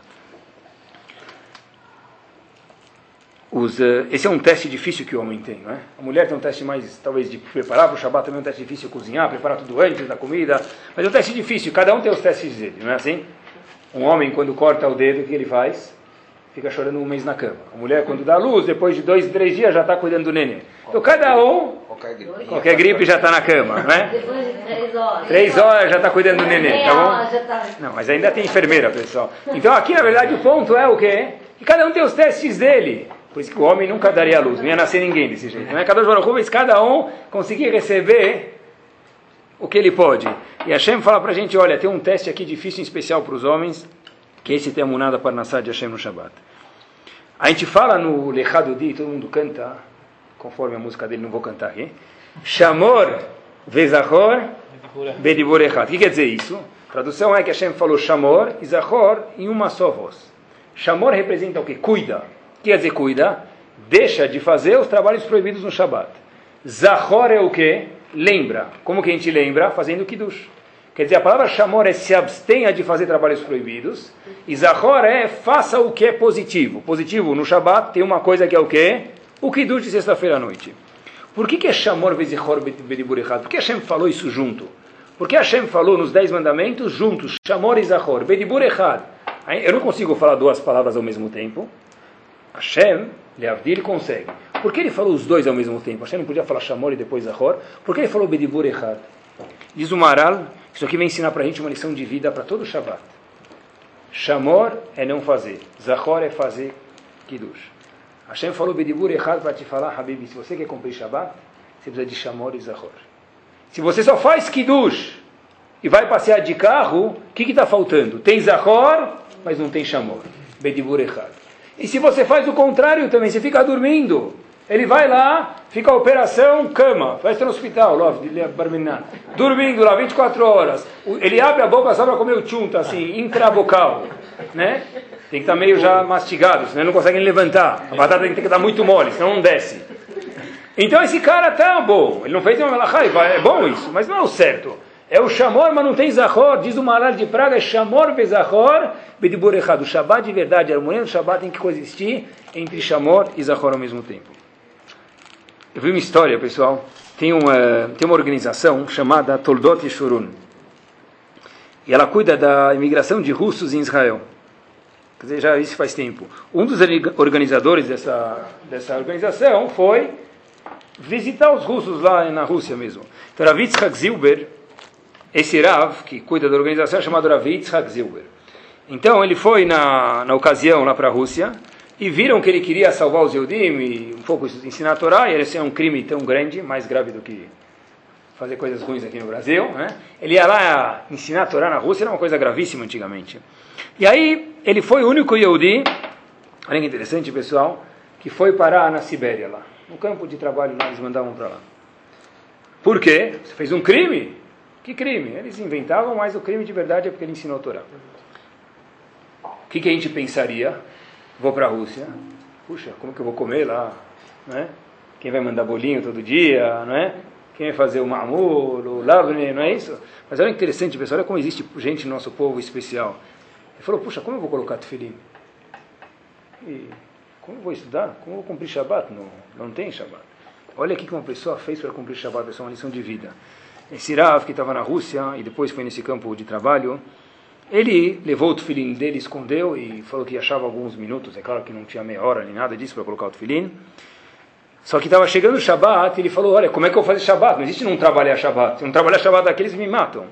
A: Os, uh, esse é um teste difícil que o homem tem, não é? A mulher tem um teste mais, talvez, de preparar para o Shabbat, também é um teste difícil cozinhar, preparar tudo antes da comida. Mas é um teste difícil, cada um tem os testes dele, não é assim? Um homem, quando corta o dedo, o que ele faz? Fica chorando um mês na cama. A mulher, quando dá luz, depois de dois, três dias, já está cuidando do neném. Então, cada um, qualquer gripe, qualquer gripe já está na cama, né?
C: Depois de três horas.
A: Três horas já está cuidando do neném, tá bom? Tá- Não, mas ainda tem enfermeira, pessoal. Então, aqui, na verdade, o ponto é o quê? Que cada um tem os testes dele. Por isso que o homem nunca daria luz, não ia nascer ninguém desse jeito. Não é? Cada um, cada um conseguir receber o que ele pode. E Hashem fala para a gente, olha, tem um teste aqui difícil, em especial para os homens, que esse tem a para Nassar de Hashem no Shabbat. A gente fala no Lechado Di, todo mundo canta, conforme a música dele, não vou cantar aqui. Shamor Vezahor Bedibor Echad. O que quer dizer isso? A tradução é que Hashem falou Shamor e Zahor em uma só voz. Shamor representa o que? Cuida. O que quer dizer cuida? Deixa de fazer os trabalhos proibidos no Shabbat. Zahor é o que? Lembra. Como que a gente lembra? Fazendo Kiddush. Quer dizer, a palavra chamor é se abstenha de fazer trabalhos proibidos. E zahor é faça o que é positivo. Positivo no Shabat tem uma coisa que é o quê? O Kiddush de sexta-feira à noite. Por que, que é chamor vezihor bedibur errado? Por que Hashem falou isso junto? Porque Hashem falou nos Dez Mandamentos juntos, chamor e zahor, bedibur errado. Eu não consigo falar duas palavras ao mesmo tempo. Hashem, Leavdil, consegue. Por que ele falou os dois ao mesmo tempo? Hashem não podia falar chamor e depois zahor? Por que ele falou bedibur errado? Diz o Maral, isso aqui vem ensinar para a gente uma lição de vida para todo o Shabbat. Chamor é não fazer, zahor é fazer kiddush. Hashem falou bedibur errado para te falar, Habib, se você quer cumprir Shabbat, você precisa de chamor e zahor. Se você só faz kiddush e vai passear de carro, o que está faltando? Tem zahor, mas não tem chamor. Bedibur errado. E se você faz o contrário também, você fica dormindo. Ele vai lá, fica a operação, cama, festa no hospital, dormindo lá 24 horas. Ele abre a boca só para comer o chunta, assim, intravocal, né? Tem que estar tá meio já mastigado, senão não conseguem levantar. A batata tem que estar muito mole, senão não desce. Então esse cara tá bom, ele não fez uma melachá, é bom isso, mas não é o certo. É o chamor, mas não tem zahor. Diz o Maral de Praga, é chamor bezahor, bedibur errado. O Shabbat de verdade, a harmonia do Shabbat tem que coexistir entre chamor e zahor ao mesmo tempo. Eu vi uma história, pessoal. Tem uma, tem uma organização chamada Toldot Yeshurun. E ela cuida da imigração de russos em Israel. Quer dizer, já isso faz tempo. Um dos organizadores dessa, dessa organização foi visitar os russos lá na Rússia mesmo. Então, Rav Zilber, esse Rav, que cuida da organização, é chamado Rav Zilber. Então, ele foi na, na ocasião lá para a Rússia, e viram que ele queria salvar os Eudim e um pouco ensinar a Torá, e esse é um crime tão grande, mais grave do que fazer coisas ruins aqui no Brasil. Né? Ele ia lá ensinar a Torá na Rússia, era uma coisa gravíssima antigamente. E aí, ele foi o único Yehudi, olha que interessante pessoal, que foi parar na Sibéria lá. No campo de trabalho lá, eles mandavam para lá. Por quê? Você fez um crime? Que crime? Eles inventavam, mas o crime de verdade é porque ele ensinou a Torá. O que, que a gente pensaria? Vou para a Rússia, puxa, como que eu vou comer lá? Não é? Quem vai mandar bolinho todo dia, não é? Quem vai fazer o mamur, o lavne, não é isso? Mas que interessante, pessoal, olha como existe gente no nosso povo especial. Ele falou, puxa, como eu vou colocar tefilim? E como eu vou estudar? Como eu vou cumprir Shabbat? Não, não tem Shabbat. Olha aqui que uma pessoa fez para cumprir Shabbat, essa é uma lição de vida. Esse Rav, que estava na Rússia e depois foi nesse campo de trabalho, ele levou o tefilim dele, escondeu e falou que achava alguns minutos. É claro que não tinha meia hora nem nada disso para colocar o tefilim. Só que estava chegando o Shabat e ele falou: Olha, como é que eu vou fazer Shabat? Não existe não trabalhar Shabat. Se não trabalhar Shabat daqui, eles me matam.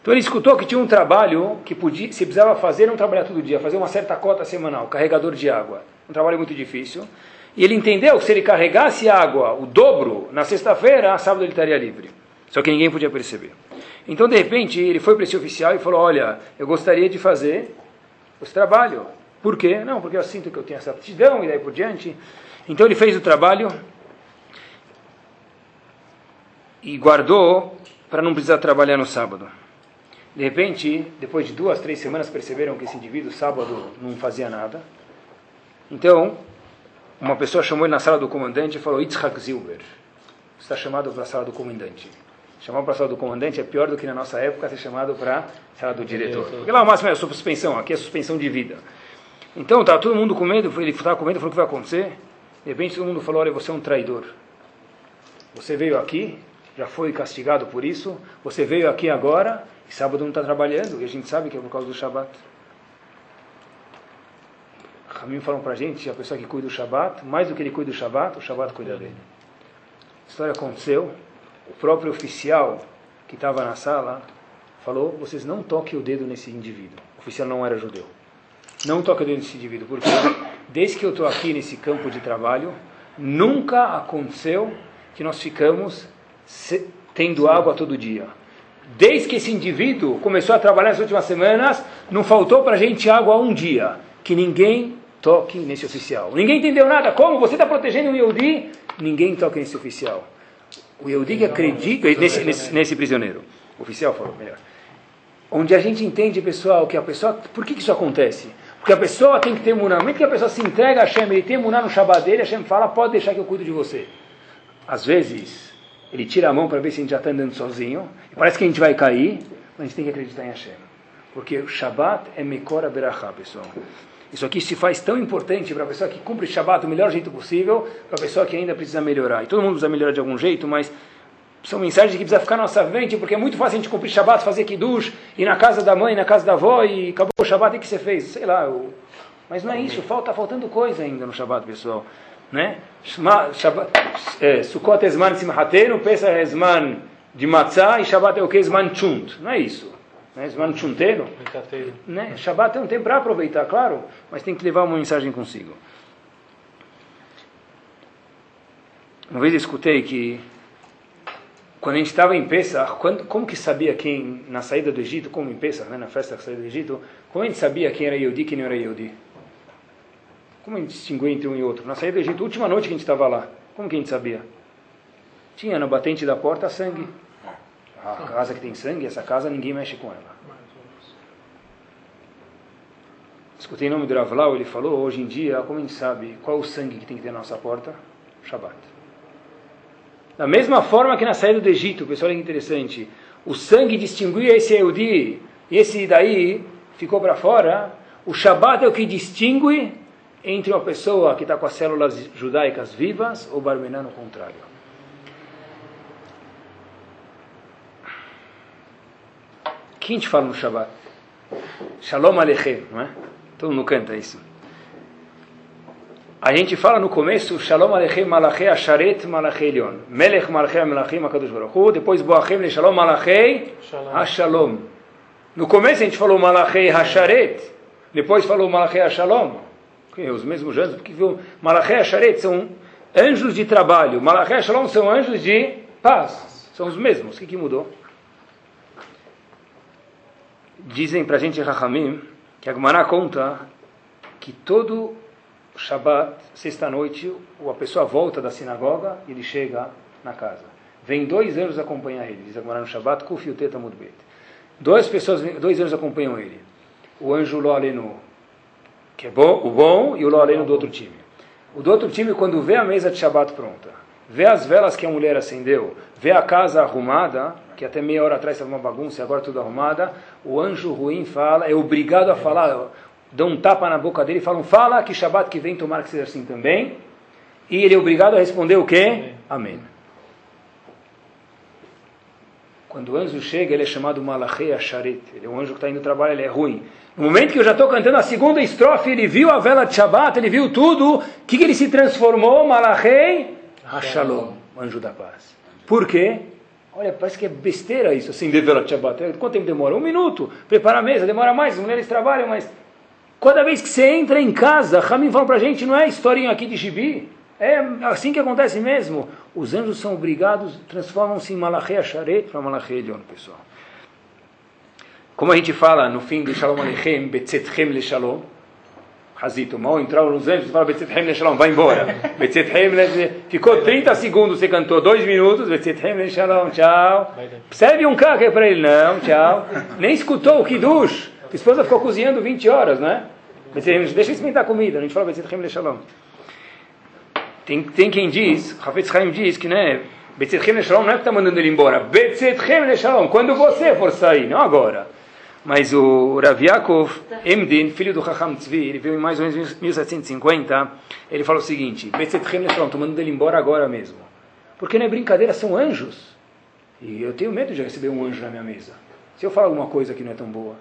A: Então ele escutou que tinha um trabalho que podia, se precisava fazer, não trabalhar todo dia, fazer uma certa cota semanal, carregador de água. Um trabalho muito difícil. E ele entendeu que se ele carregasse água, o dobro, na sexta-feira, sábado ele estaria livre. Só que ninguém podia perceber. Então, de repente, ele foi para esse oficial e falou: Olha, eu gostaria de fazer esse trabalho. Por quê? Não, porque eu sinto que eu tenho essa aptidão e daí por diante. Então, ele fez o trabalho e guardou para não precisar trabalhar no sábado. De repente, depois de duas, três semanas, perceberam que esse indivíduo, sábado, não fazia nada. Então, uma pessoa chamou ele na sala do comandante e falou: Itzhak Zilber, está chamado para a sala do comandante. Chamar para a sala do comandante é pior do que na nossa época ser chamado para a sala do diretor. Porque lá o máximo é suspensão, aqui é suspensão de vida. Então estava todo mundo com medo, ele estava com medo, falou o que vai acontecer. De repente todo mundo falou, olha, você é um traidor. Você veio aqui, já foi castigado por isso, você veio aqui agora, e sábado não está trabalhando, e a gente sabe que é por causa do Shabat. Ramim falam para a gente, a pessoa que cuida do Shabat, mais do que ele cuida do Shabat, o Shabat cuida dele. A história aconteceu, o próprio oficial que estava na sala falou: vocês não toquem o dedo nesse indivíduo. O oficial não era judeu. Não toque o dedo nesse indivíduo, porque desde que eu estou aqui nesse campo de trabalho, nunca aconteceu que nós ficamos tendo água todo dia. Desde que esse indivíduo começou a trabalhar nas últimas semanas, não faltou para a gente água um dia. Que ninguém toque nesse oficial. Ninguém entendeu nada. Como? Você está protegendo o Yehudi? Ninguém toque nesse oficial. O Yehudi que acredita nesse, nesse, nesse, prisioneiro. Oficial falou melhor. Onde a gente entende, pessoal, que a pessoa. Por que, que isso acontece? Porque a pessoa tem que ter muná. Não que a pessoa se entrega a Hashem, ele tem muná no Shabbat dele, Hashem fala, pode deixar que eu cuido de você. Às vezes, ele tira a mão para ver se a gente já está andando sozinho, e parece que a gente vai cair, a gente tem que acreditar em Hashem. Porque o Shabbat é Mekora Berachá, pessoal. Isso aqui se faz tão importante para a pessoa que cumpre Shabbat do melhor jeito possível, para a pessoa que ainda precisa melhorar. E todo mundo precisa melhorar de algum jeito, mas são mensagens que precisa ficar na nossa mente, porque é muito fácil a gente cumprir Shabbat, fazer Kiddush, ir na casa da mãe, na casa da avó, e acabou o Shabbat, o que você fez? Sei lá, eu... mas não é isso, falta faltando coisa ainda no Shabbat, pessoal. Né? É, Sukkot é Zman Simhatenu, Pesach Zman de Matzah, e Shabbat é o que? Zman Chunt. Não é isso. Né? Zman Chunteiro. Né? Shabbat é um tempo para aproveitar, claro, mas tem que levar uma mensagem consigo. Uma vez eu escutei que quando a gente estava em Pesach, quando, como que sabia quem, na saída do Egito, como em Pesach, né, na festa da saída do Egito, como a gente sabia quem era Yehudi e quem não era Yehudi? Como a gente distinguia entre um e outro? Na saída do Egito, última noite que a gente estava lá, como que a gente sabia? Tinha na batente da porta sangue. A casa que tem sangue, essa casa ninguém mexe com ela. Escutei o nome do Ravlau, ele falou, hoje em dia, como a gente sabe qual o sangue que tem que ter na nossa porta? Shabbat. Da mesma forma que na saída do Egito, pessoal, é interessante, o sangue distinguia esse Eudi e esse daí ficou para fora, o Shabat é o que distingue entre uma pessoa que está com as células judaicas vivas ou barmenã no contrário. O que a gente fala no Shabat? Shalom Aleichem, não é? Todo mundo canta isso. A gente fala no começo, Shalom Aleichem Malachei Asharet Malachei Elion. Melech Malachei Melachim Akadosh Baruch. Depois Boachem Shalom Malachei Hashalom. No começo a gente falou Malachei Hasharet. Depois falou Malachei Hashalom. Os mesmos anjos, porque viu, Malachei Hasharet são anjos de trabalho. Malachei Hashalom são anjos de paz. São os mesmos. O que, que mudou? Dizem para a gente, Rahamim, que a Gemara conta que todo Shabbat, sexta-noite, a pessoa volta da sinagoga e ele chega na casa. Vem dois anjos acompanhar ele, diz agora no Shabbat, Kuf e Teta Mudbet. Duas pessoas, dois anjos acompanham ele. O anjo Lo Aleno, que é bom, o bom, e o Lo Aleno do outro time. O do outro time, quando vê a mesa de Shabbat pronta, vê as velas que a mulher acendeu, vê a casa arrumada, que até meia hora atrás estava uma bagunça e agora tudo arrumada, o anjo ruim fala, é obrigado a falar, dão um tapa na boca dele e falam, fala que Shabbat que vem, tomara que seja assim também. E ele é obrigado a responder o quê? Amém. Amém. Quando o anjo chega, ele é chamado Malachei Asharet. Ele é um anjo que está indo trabalhar, ele é ruim. No momento que eu já estou cantando a segunda estrofe, ele viu a vela de Shabbat, ele viu tudo. O que, que ele se transformou? Malachei Hashalom, anjo da paz. Por quê? Olha, parece que é besteira isso, acender vela de Shabbat. Quanto tempo demora? Um minuto. Preparar a mesa, demora mais. As mulheres trabalham, mas Cada vez que você entra em casa, Ramin fala para a gente, não é historinha aqui de gibi. É assim que acontece mesmo. Os anjos são obrigados, transformam-se em Malachei Asharet para Malachei Elion, pessoal. Como a gente fala no fim do Shalom Aleichem, Betzetchem Le Shalom, Hazito, mal entraram os anjos e fala Betzetchem Le Shalom, vai embora. Betzetchem Le Ficou 30 segundos, você cantou 2 minutos, Betzetchem Le Shalom, tchau. Serve um café para ele, não, tchau. Nem escutou o Kiddush. A esposa ficou cozinhando 20 horas, né? Deixa experimentar comida, a gente fala Betzetchem Shalom. Tem, tem quem diz, Hafetz Haim diz que né, Betzetchem Shalom não é que está mandando ele embora, Betzetchem Shalom, quando você for sair, não agora. Mas o Rav Yaakov Emdin, filho do Chacham Tzvi, ele veio em mais ou menos 1750, ele falou o seguinte, estou mandando ele embora agora mesmo. Porque não é brincadeira, são anjos. E eu tenho medo de receber um anjo na minha mesa. Se eu falar alguma coisa que não é tão boa.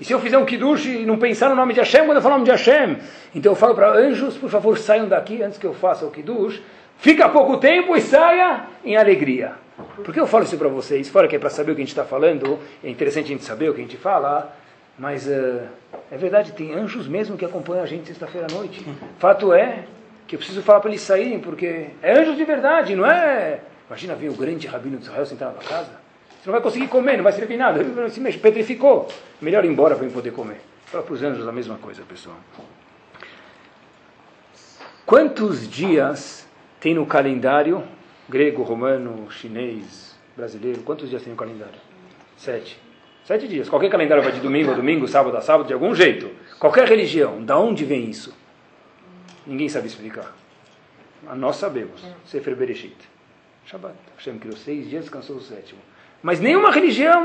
A: E se eu fizer um kiddush e não pensar no nome de Hashem quando eu falar o nome de Hashem? Então eu falo para anjos, por favor, saiam daqui antes que eu faça o kiddush. Fica pouco tempo e saia em alegria. Por que eu falo isso para vocês? Fora que é para saber o que a gente está falando, é interessante a gente saber o que a gente fala, mas uh, é verdade, tem anjos mesmo que acompanham a gente sexta-feira à noite. Fato é que eu preciso falar para eles saírem, porque é anjos de verdade, não é... Imagina ver o grande rabino de Israel sentar na casa. Você não vai conseguir comer, não vai servir nada. Se mexe, petrificou. Melhor ir embora para poder comer. Fala para os anjos a mesma coisa, pessoal. Quantos dias tem no calendário grego, romano, chinês, brasileiro? Quantos dias tem no calendário? Sete. Sete dias. Qualquer calendário vai de domingo a domingo, sábado a sábado, de algum jeito. Qualquer religião. Da onde vem isso? Ninguém sabe explicar. Nós sabemos. Sefer Bereshit. Shabbat. Hashem criou seis dias, descansou o sétimo. Mas nenhuma religião,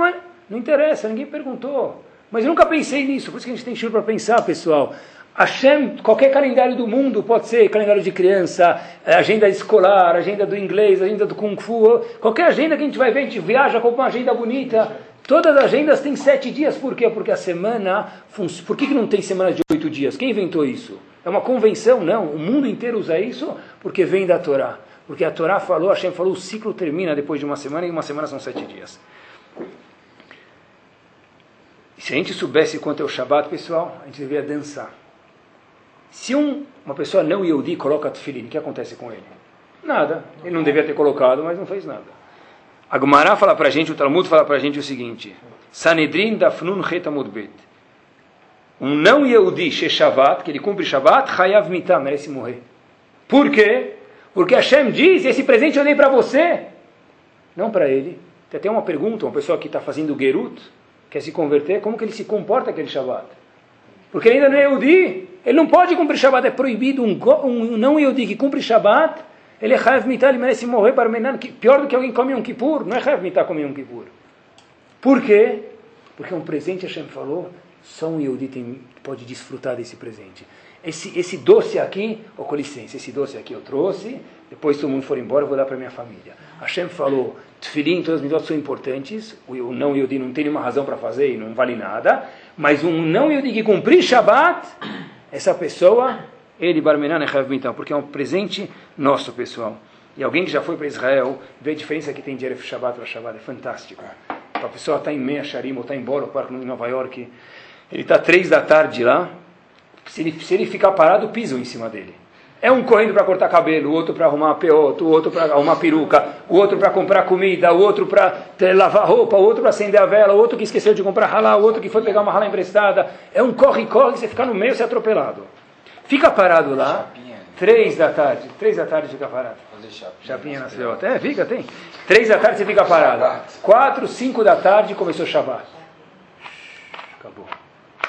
A: Não interessa, ninguém perguntou. Mas eu nunca pensei nisso, por isso que a gente tem shiur para pensar, pessoal. Hashem, qualquer calendário do mundo, pode ser calendário de criança, eh, agenda escolar, agenda do inglês, agenda do Kung Fu, qualquer agenda que a gente vai ver, a gente viaja com uma agenda bonita. Todas as agendas têm sete dias, por quê? Porque a semana. Por que, que não tem semana de oito dias? Quem inventou isso? É uma convenção? Não. O mundo inteiro usa isso porque vem da Torá. Porque a Torá falou, Hashem falou, o ciclo termina depois de uma semana e uma semana são sete dias. Se a gente soubesse quanto é o Shabat, pessoal, a gente deveria dançar. Se um, uma pessoa não Yehudi coloca tefilim, o que acontece com ele? Nada. Ele não devia ter colocado, mas não fez nada. A Gumará fala para a gente, o Talmud fala para a gente o seguinte: Sanedrin dafnun retamud bet. Um não Yehudi Shabat, que ele cumpre Shabat, Hayav mitah, merece morrer. Por quê? Porque Hashem diz: esse presente eu dei para você, não para ele. Tem até uma pergunta: uma pessoa que está fazendo Gerut, quer se converter, como que ele se comporta aquele Shabat? Porque ele ainda não é Yehudi, ele não pode cumprir Shabat, é proibido um, um não Yehudi que cumpre Shabat ele é Chayav Mitah, ele merece morrer para Menan, pior do que alguém come um Kippur. Não é Chayav Mitah comer um Kippur. Por quê? Porque é um presente, Hashem falou, só um Yehudi tem, pode desfrutar desse presente. Esse, esse doce aqui, oh, com licença, esse doce aqui eu trouxe, depois todo mundo for embora, eu vou dar para minha família. Hashem falou, Tfilim, todas as medidas são importantes, o não Yehudi não tem nenhuma razão para fazer e não vale nada, mas um não Yehudi que cumprir Shabbat, essa pessoa ele, Barmenan, é então, porque é um presente nosso, pessoal. E alguém que já foi para Israel vê a diferença que tem de Erev Shabbat para Shabbat, é fantástico. A pessoa está em Meia Sharim ou está em Boro Park, em Nova York, ele está três da tarde lá, se ele, se ele ficar parado, pisam em cima dele. É um correndo para cortar cabelo, o outro para arrumar peoto, o outro para arrumar peruca, o outro para comprar comida, o outro para lavar roupa, o outro para acender a vela, o outro que esqueceu de comprar ralá, o outro que foi pegar uma ralá emprestada. É um corre-corre, você ficar no meio, você é atropelado. Fica parado lá. Três da tarde. Três da tarde fica parado. Chapinha na filhota. É, fica, tem. Três da tarde você fica parado. Quatro, cinco da tarde começou o Shabbat. Acabou.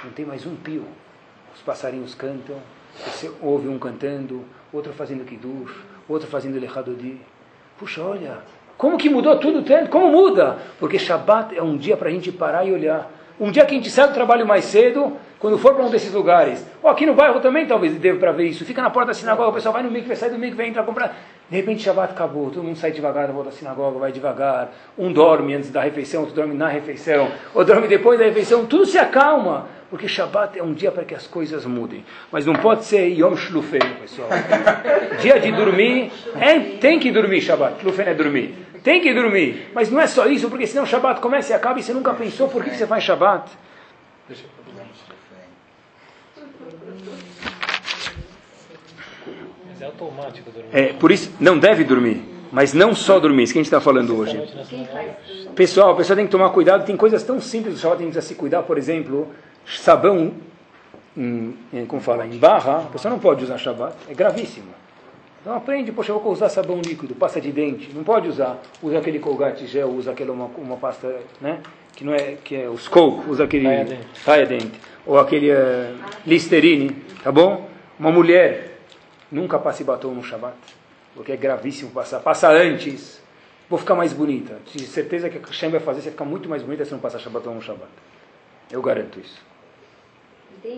A: Não tem mais um pio. Os passarinhos cantam. Você ouve um cantando, outro fazendo kiddush, outro fazendo lechadodi. Puxa, olha, como que mudou tudo tanto? Como muda? Porque Shabbat é um dia para a gente parar e olhar. Um dia que a gente sai do trabalho mais cedo, quando for para um desses lugares, ou aqui no bairro também talvez deve para ver isso, fica na porta da sinagoga, o pessoal vai no mikve, sai do mikve, entra comprar. De repente Shabbat acabou, todo mundo sai devagar da volta da sinagoga, vai devagar. Um dorme antes da refeição, outro dorme na refeição, ou dorme depois da refeição, tudo se acalma. Porque Shabbat é um dia para que as coisas mudem. Mas não pode ser Yom Shlufei, pessoal. dia de dormir, é, tem que dormir Shabbat. Shlufei é dormir. Tem que dormir. Mas não é só isso, porque senão Shabbat começa e acaba e você nunca pensou por que, que você faz Shabbat.
B: é automático dormir.
A: É, por isso, não deve dormir. Mas não só dormir, isso que a gente está falando hoje. Pessoal, a pessoa tem que tomar cuidado, tem coisas tão simples do Shabbat que a gente precisa se cuidar, por exemplo, sabão, em, como fala, em barra, a pessoa não pode usar Shabbat, é gravíssimo. Então aprende, poxa, eu vou usar sabão líquido, pasta de dente, não pode usar, usa aquele colgate gel, usa aquela uma, uma pasta, né, que não é, que é o Scope, usa aquele raia dente, ou aquele uh, Listerine, tá bom? Uma mulher nunca passe batom no Shabbat, porque é gravíssimo passar, passa antes, vou ficar mais bonita, de certeza que a Hashem vai fazer você ficar muito mais bonita se não passar batom no Shabbat, eu garanto isso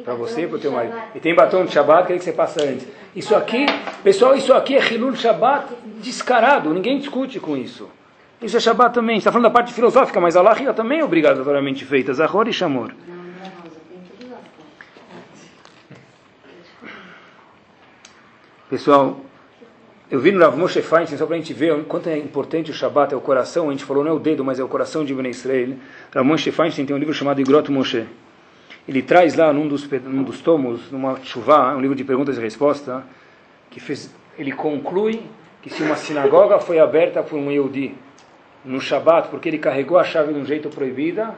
A: para você e para o teu marido. E tem batom de Shabbat, que, é que você passa antes. Isso aqui, pessoal, isso aqui é Hilul Shabbat descarado, ninguém discute com isso. Isso é Shabbat também. está falando da parte filosófica, mas Allah também é obrigatoriamente feita. Zahor e Shamor. Pessoal, eu vi no Rav Moshe Feinstein, só para a gente ver o quanto é importante o Shabbat, é o coração. A gente falou não é o dedo, mas é o coração de Ibn Israel. Rav Moshe Feinstein tem um livro chamado Igrot Moshe ele traz lá num dos, num dos tomos, numa chuva, um livro de perguntas e respostas, que fez, ele conclui que se uma sinagoga foi aberta por um Yehudi no Shabat, porque ele carregou a chave de um jeito proibida,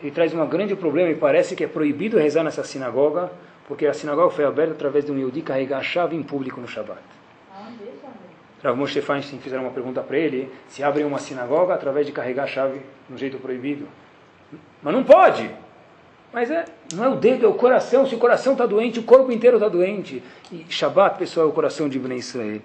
A: ele traz um grande problema e parece que é proibido rezar nessa sinagoga, porque a sinagoga foi aberta através de um Yehudi carregar a chave em público no Shabat. Rav Moshe Feinstein fizeram uma pergunta para ele, se abre uma sinagoga através de carregar a chave de um jeito proibido. Mas não pode! Mas é, não é o dedo, é o coração. Se o coração está doente, o corpo inteiro está doente. E Shabbat, pessoal, é o coração de Ibn Israel.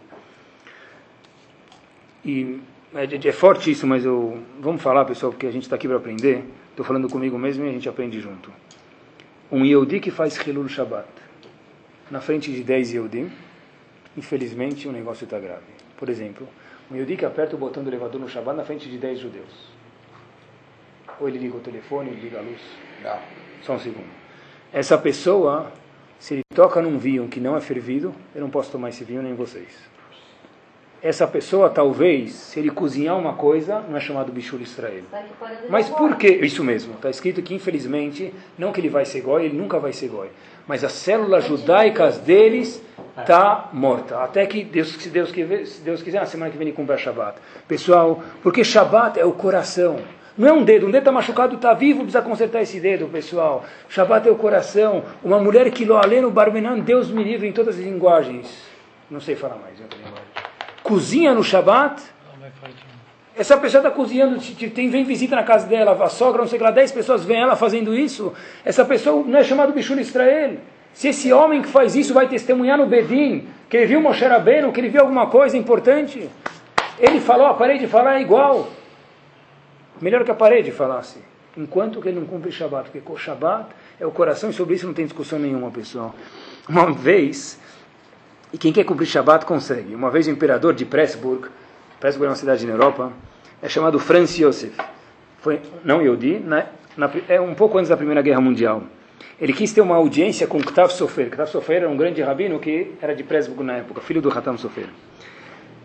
A: E é, é forte isso, mas eu, vamos falar, pessoal, porque a gente está aqui para aprender. Estou falando comigo mesmo e a gente aprende junto. Um Yehudi que faz Hilul Shabbat na frente de 10 Yehudim, infelizmente o negócio está grave. Por exemplo, um Yehudi que aperta o botão do elevador no Shabbat na frente de 10 judeus. Ou ele liga o telefone, ele liga a luz. Não. Só um segundo. Essa pessoa, se ele toca num vinho que não é fervido, eu não posso tomar esse vinho nem vocês essa pessoa, talvez, se ele cozinhar uma coisa, não é chamado bichur Israel. Mas por que? Isso mesmo, está escrito que, infelizmente, não que ele vai ser goi, ele nunca vai ser goi. Mas as células judaicas deles está morta. Até que, Deus, se, Deus, se Deus quiser, na semana que vem ele cumpre a Shabbat. Pessoal, porque Shabbat é o coração. Não é um dedo, um dedo está machucado, está vivo, precisa consertar esse dedo, pessoal. Shabbat é o coração. Uma mulher que lo alê no barbenan, Deus me livre em todas as linguagens. Não sei falar mais outra cozinha no Shabat, essa pessoa está cozinhando, tem, vem visita na casa dela, a sogra, não sei lá, dez pessoas vêm ela fazendo isso, essa pessoa não é chamado Bishul Israel. Se esse homem que faz isso vai testemunhar no Bedin, que ele viu Moshe Rabbeinu, que ele viu alguma coisa importante, ele falou, a parede falar é igual. Melhor que a parede falasse. Enquanto que ele não cumpre Shabat, porque Shabat é o coração e sobre isso não tem discussão nenhuma, pessoal. Uma vez, e quem quer cumprir Shabat consegue. Uma vez o imperador de Pressburg, Pressburg é uma cidade na Europa, é chamado Franz Josef. Foi, não Yehudi, na, na, é um pouco antes da Primeira Guerra Mundial. Ele quis ter uma audiência com Ktav Sofer. Ktav Sofer era um grande rabino que era de Pressburg na época, filho do Hatam Sofer.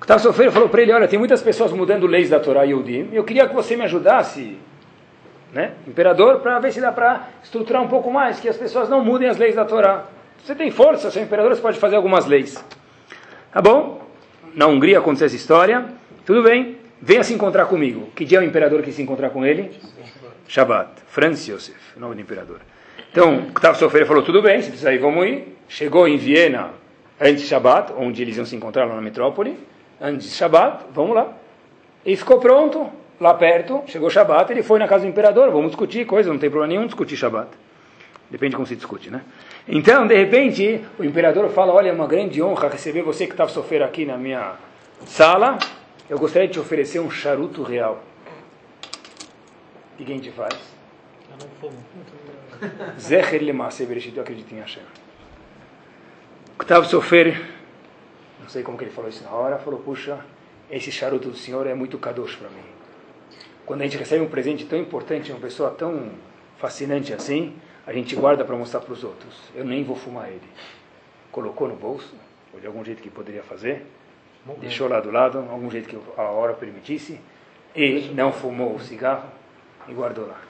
A: Ktav Sofer falou para ele, olha, tem muitas pessoas mudando leis da Torá Yehudi, eu queria que você me ajudasse, né, imperador, para ver se dá para estruturar um pouco mais, que as pessoas não mudem as leis da Torá. Você tem força, seu imperador, você pode fazer algumas leis. Tá bom? Na Hungria aconteceu essa história. Tudo bem, venha se encontrar comigo. Que dia é o imperador quis se encontrar com ele? Shabbat. Franz Josef, nome do imperador. Então, Octavio Sofrer falou, tudo bem, se precisar ir, vamos ir. Chegou em Viena antes de Shabbat, onde eles iam se encontrar lá na metrópole. Antes de Shabbat, vamos lá. E ficou pronto, lá perto, chegou Shabbat, ele foi na casa do imperador, vamos discutir coisa, não tem problema nenhum discutir Shabbat. Depende de como se discute, né? Então, de repente, o imperador fala: Olha, é uma grande honra receber você que estava sofrendo aqui na minha sala. Eu gostaria de te oferecer um charuto real. O que a gente faz? Zecher Lemasse Bereshit, eu acredito em Hashem. Octavio Sofer, não sei como que ele falou isso na hora, falou: Puxa, esse charuto do senhor é muito kadosh para mim. Quando a gente recebe um presente tão importante, uma pessoa tão fascinante assim, a gente guarda para mostrar para os outros. Eu nem vou fumar ele. Colocou no bolso, ou de algum jeito que poderia fazer, Bom, deixou lá do lado, algum jeito que a hora permitisse, e não fumou o cigarro e guardou lá.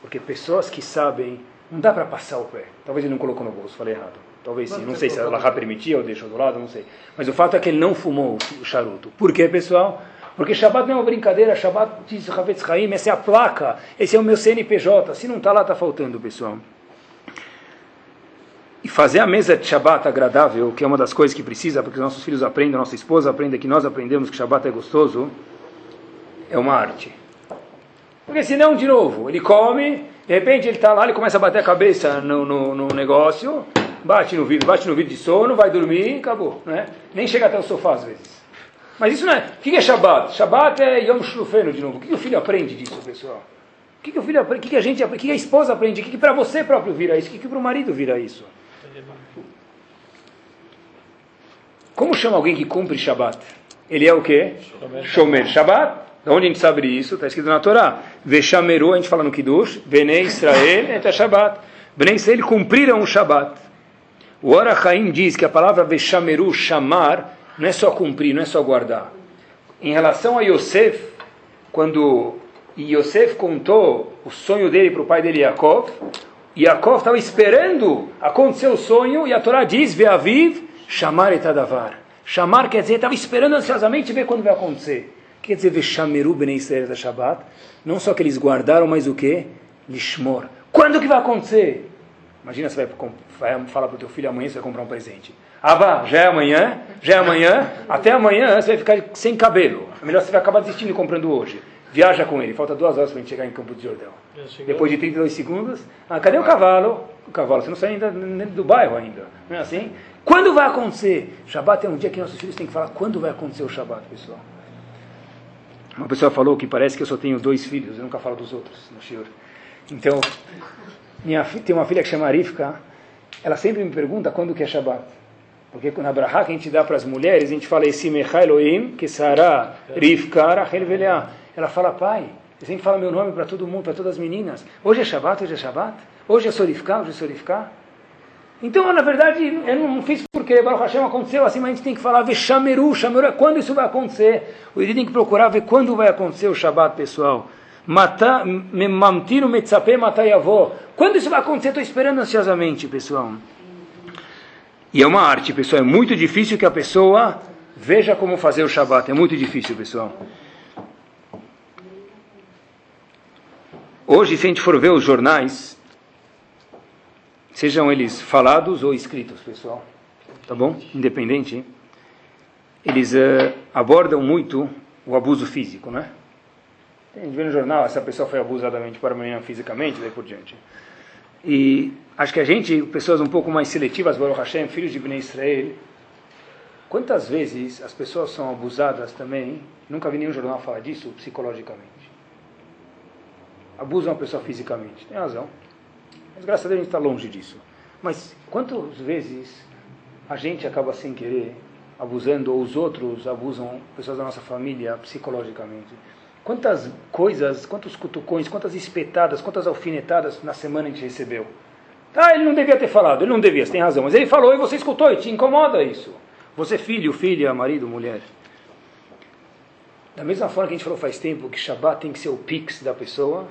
A: Porque pessoas que sabem, não dá para passar o pé. Talvez ele não colocou no bolso, falei errado. Talvez sim, não sei se a Allah permitia ou deixou do lado, não sei. Mas o fato é que ele não fumou o charuto. Por quê, pessoal? Porque Shabbat não é uma brincadeira, Shabbat diz Havetz Haim, essa é a placa, esse é o meu CNPJ. Se não está lá, está faltando, pessoal. E fazer a mesa de Shabbat agradável, que é uma das coisas que precisa, porque os nossos filhos aprendem, nossa esposa aprende, que nós aprendemos que Shabbat é gostoso, é uma arte. Porque senão, de novo, ele come, de repente ele está lá, ele começa a bater a cabeça no, no, no, negócio, bate no vidro, bate no vidro de sono, vai dormir, acabou. Né? Nem chega até o sofá às vezes. Mas isso não é. O que é Shabbat? Shabbat é Yom Shlufeno de novo. O que o filho aprende disso, pessoal? O que o filho aprende? O que a gente aprende? O que a esposa aprende? O que para você próprio vira isso? O que para o marido vira isso? Como chama alguém que cumpre Shabbat? Ele é o quê? Shomer. Shabbat. De onde a gente sabe isso? Está escrito na Torá. Veshameru, a gente fala no Kiddush. Bnei Israel, é Shabbat. Bnei Israel cumpriram o Shabbat. O Orachaim diz que a palavra Veshameru, chamar, não é só cumprir, não é só guardar. Em relação a Yosef, quando Yosef contou o sonho dele para o pai dele, Yaakov, Yaakov estava esperando acontecer o sonho, e a Torá diz, Ve'aviv, chamar etadavar. Chamar quer dizer, estava esperando ansiosamente ver quando vai acontecer. Quer dizer, Veshameru bnei Israel da Shabbat. Não só que eles guardaram, mas o que? Lishmor. Quando que vai acontecer? Imagina, você vai, vai falar para o teu filho, amanhã você vai comprar um presente. Ah, já é amanhã, já é amanhã, até amanhã você vai ficar sem cabelo. É melhor você vai acabar desistindo e comprando hoje. Viaja com ele, falta duas horas para a gente chegar em Campo de Jordão. Depois de 32 segundos, ah, cadê o cavalo? O cavalo, você não sai ainda do bairro ainda, não é assim? Quando vai acontecer? Shabat é um dia que nossos filhos têm que falar quando vai acontecer o Shabat, pessoal. Uma pessoa falou que parece que eu só tenho dois filhos, eu nunca falo dos outros no shiur. Então, minha, tem uma filha que chama Rivka, ela sempre me pergunta quando que é Shabbat. Porque na Brahá que a gente dá para as mulheres, a gente fala esse Elohim, que Sarah Rivka Rachel Veleah. Ela fala, pai, você sempre fala meu nome para todo mundo, para todas as meninas. Hoje é Shabbat, hoje é Shabbat. Hoje é Sorifká, hoje é Sorifká. Então, na verdade, eu não fiz porque Baruch Hashem aconteceu assim, mas a gente tem que falar, ver Shameru, Shameru quando isso vai acontecer. O Yidi tem que procurar ver quando vai acontecer o Shabbat, pessoal. Mamtino Metzape Matayavó. Quando isso vai acontecer? Estou esperando ansiosamente, pessoal. E é uma arte, pessoal. É muito difícil que a pessoa veja como fazer o Shabbat. É muito difícil, pessoal. Hoje, se a gente for ver os jornais, sejam eles falados ou escritos, pessoal, tá bom? Independente, eles uh, abordam muito o abuso físico, né? A gente vê no jornal, essa pessoa foi abusadamente para menina fisicamente, daí por diante. E acho que a gente, pessoas um pouco mais seletivas, Baruch Hashem, filhos de Bnei Israel, quantas vezes as pessoas são abusadas também, nunca vi nenhum jornal falar disso, psicologicamente. Abusam a pessoa fisicamente, tem razão. Mas graças a Deus a gente está longe disso. Mas quantas vezes a gente acaba sem querer abusando, ou os outros abusam pessoas da nossa família psicologicamente? Quantas coisas, quantos cutucões, quantas espetadas, quantas alfinetadas na semana a gente recebeu? Ah, ele não devia ter falado, ele não devia, você tem razão, mas ele falou e você escutou e te incomoda isso. Você filho, filha, marido, mulher. Da mesma forma que a gente falou faz tempo que Shabbat tem que ser o pix da pessoa,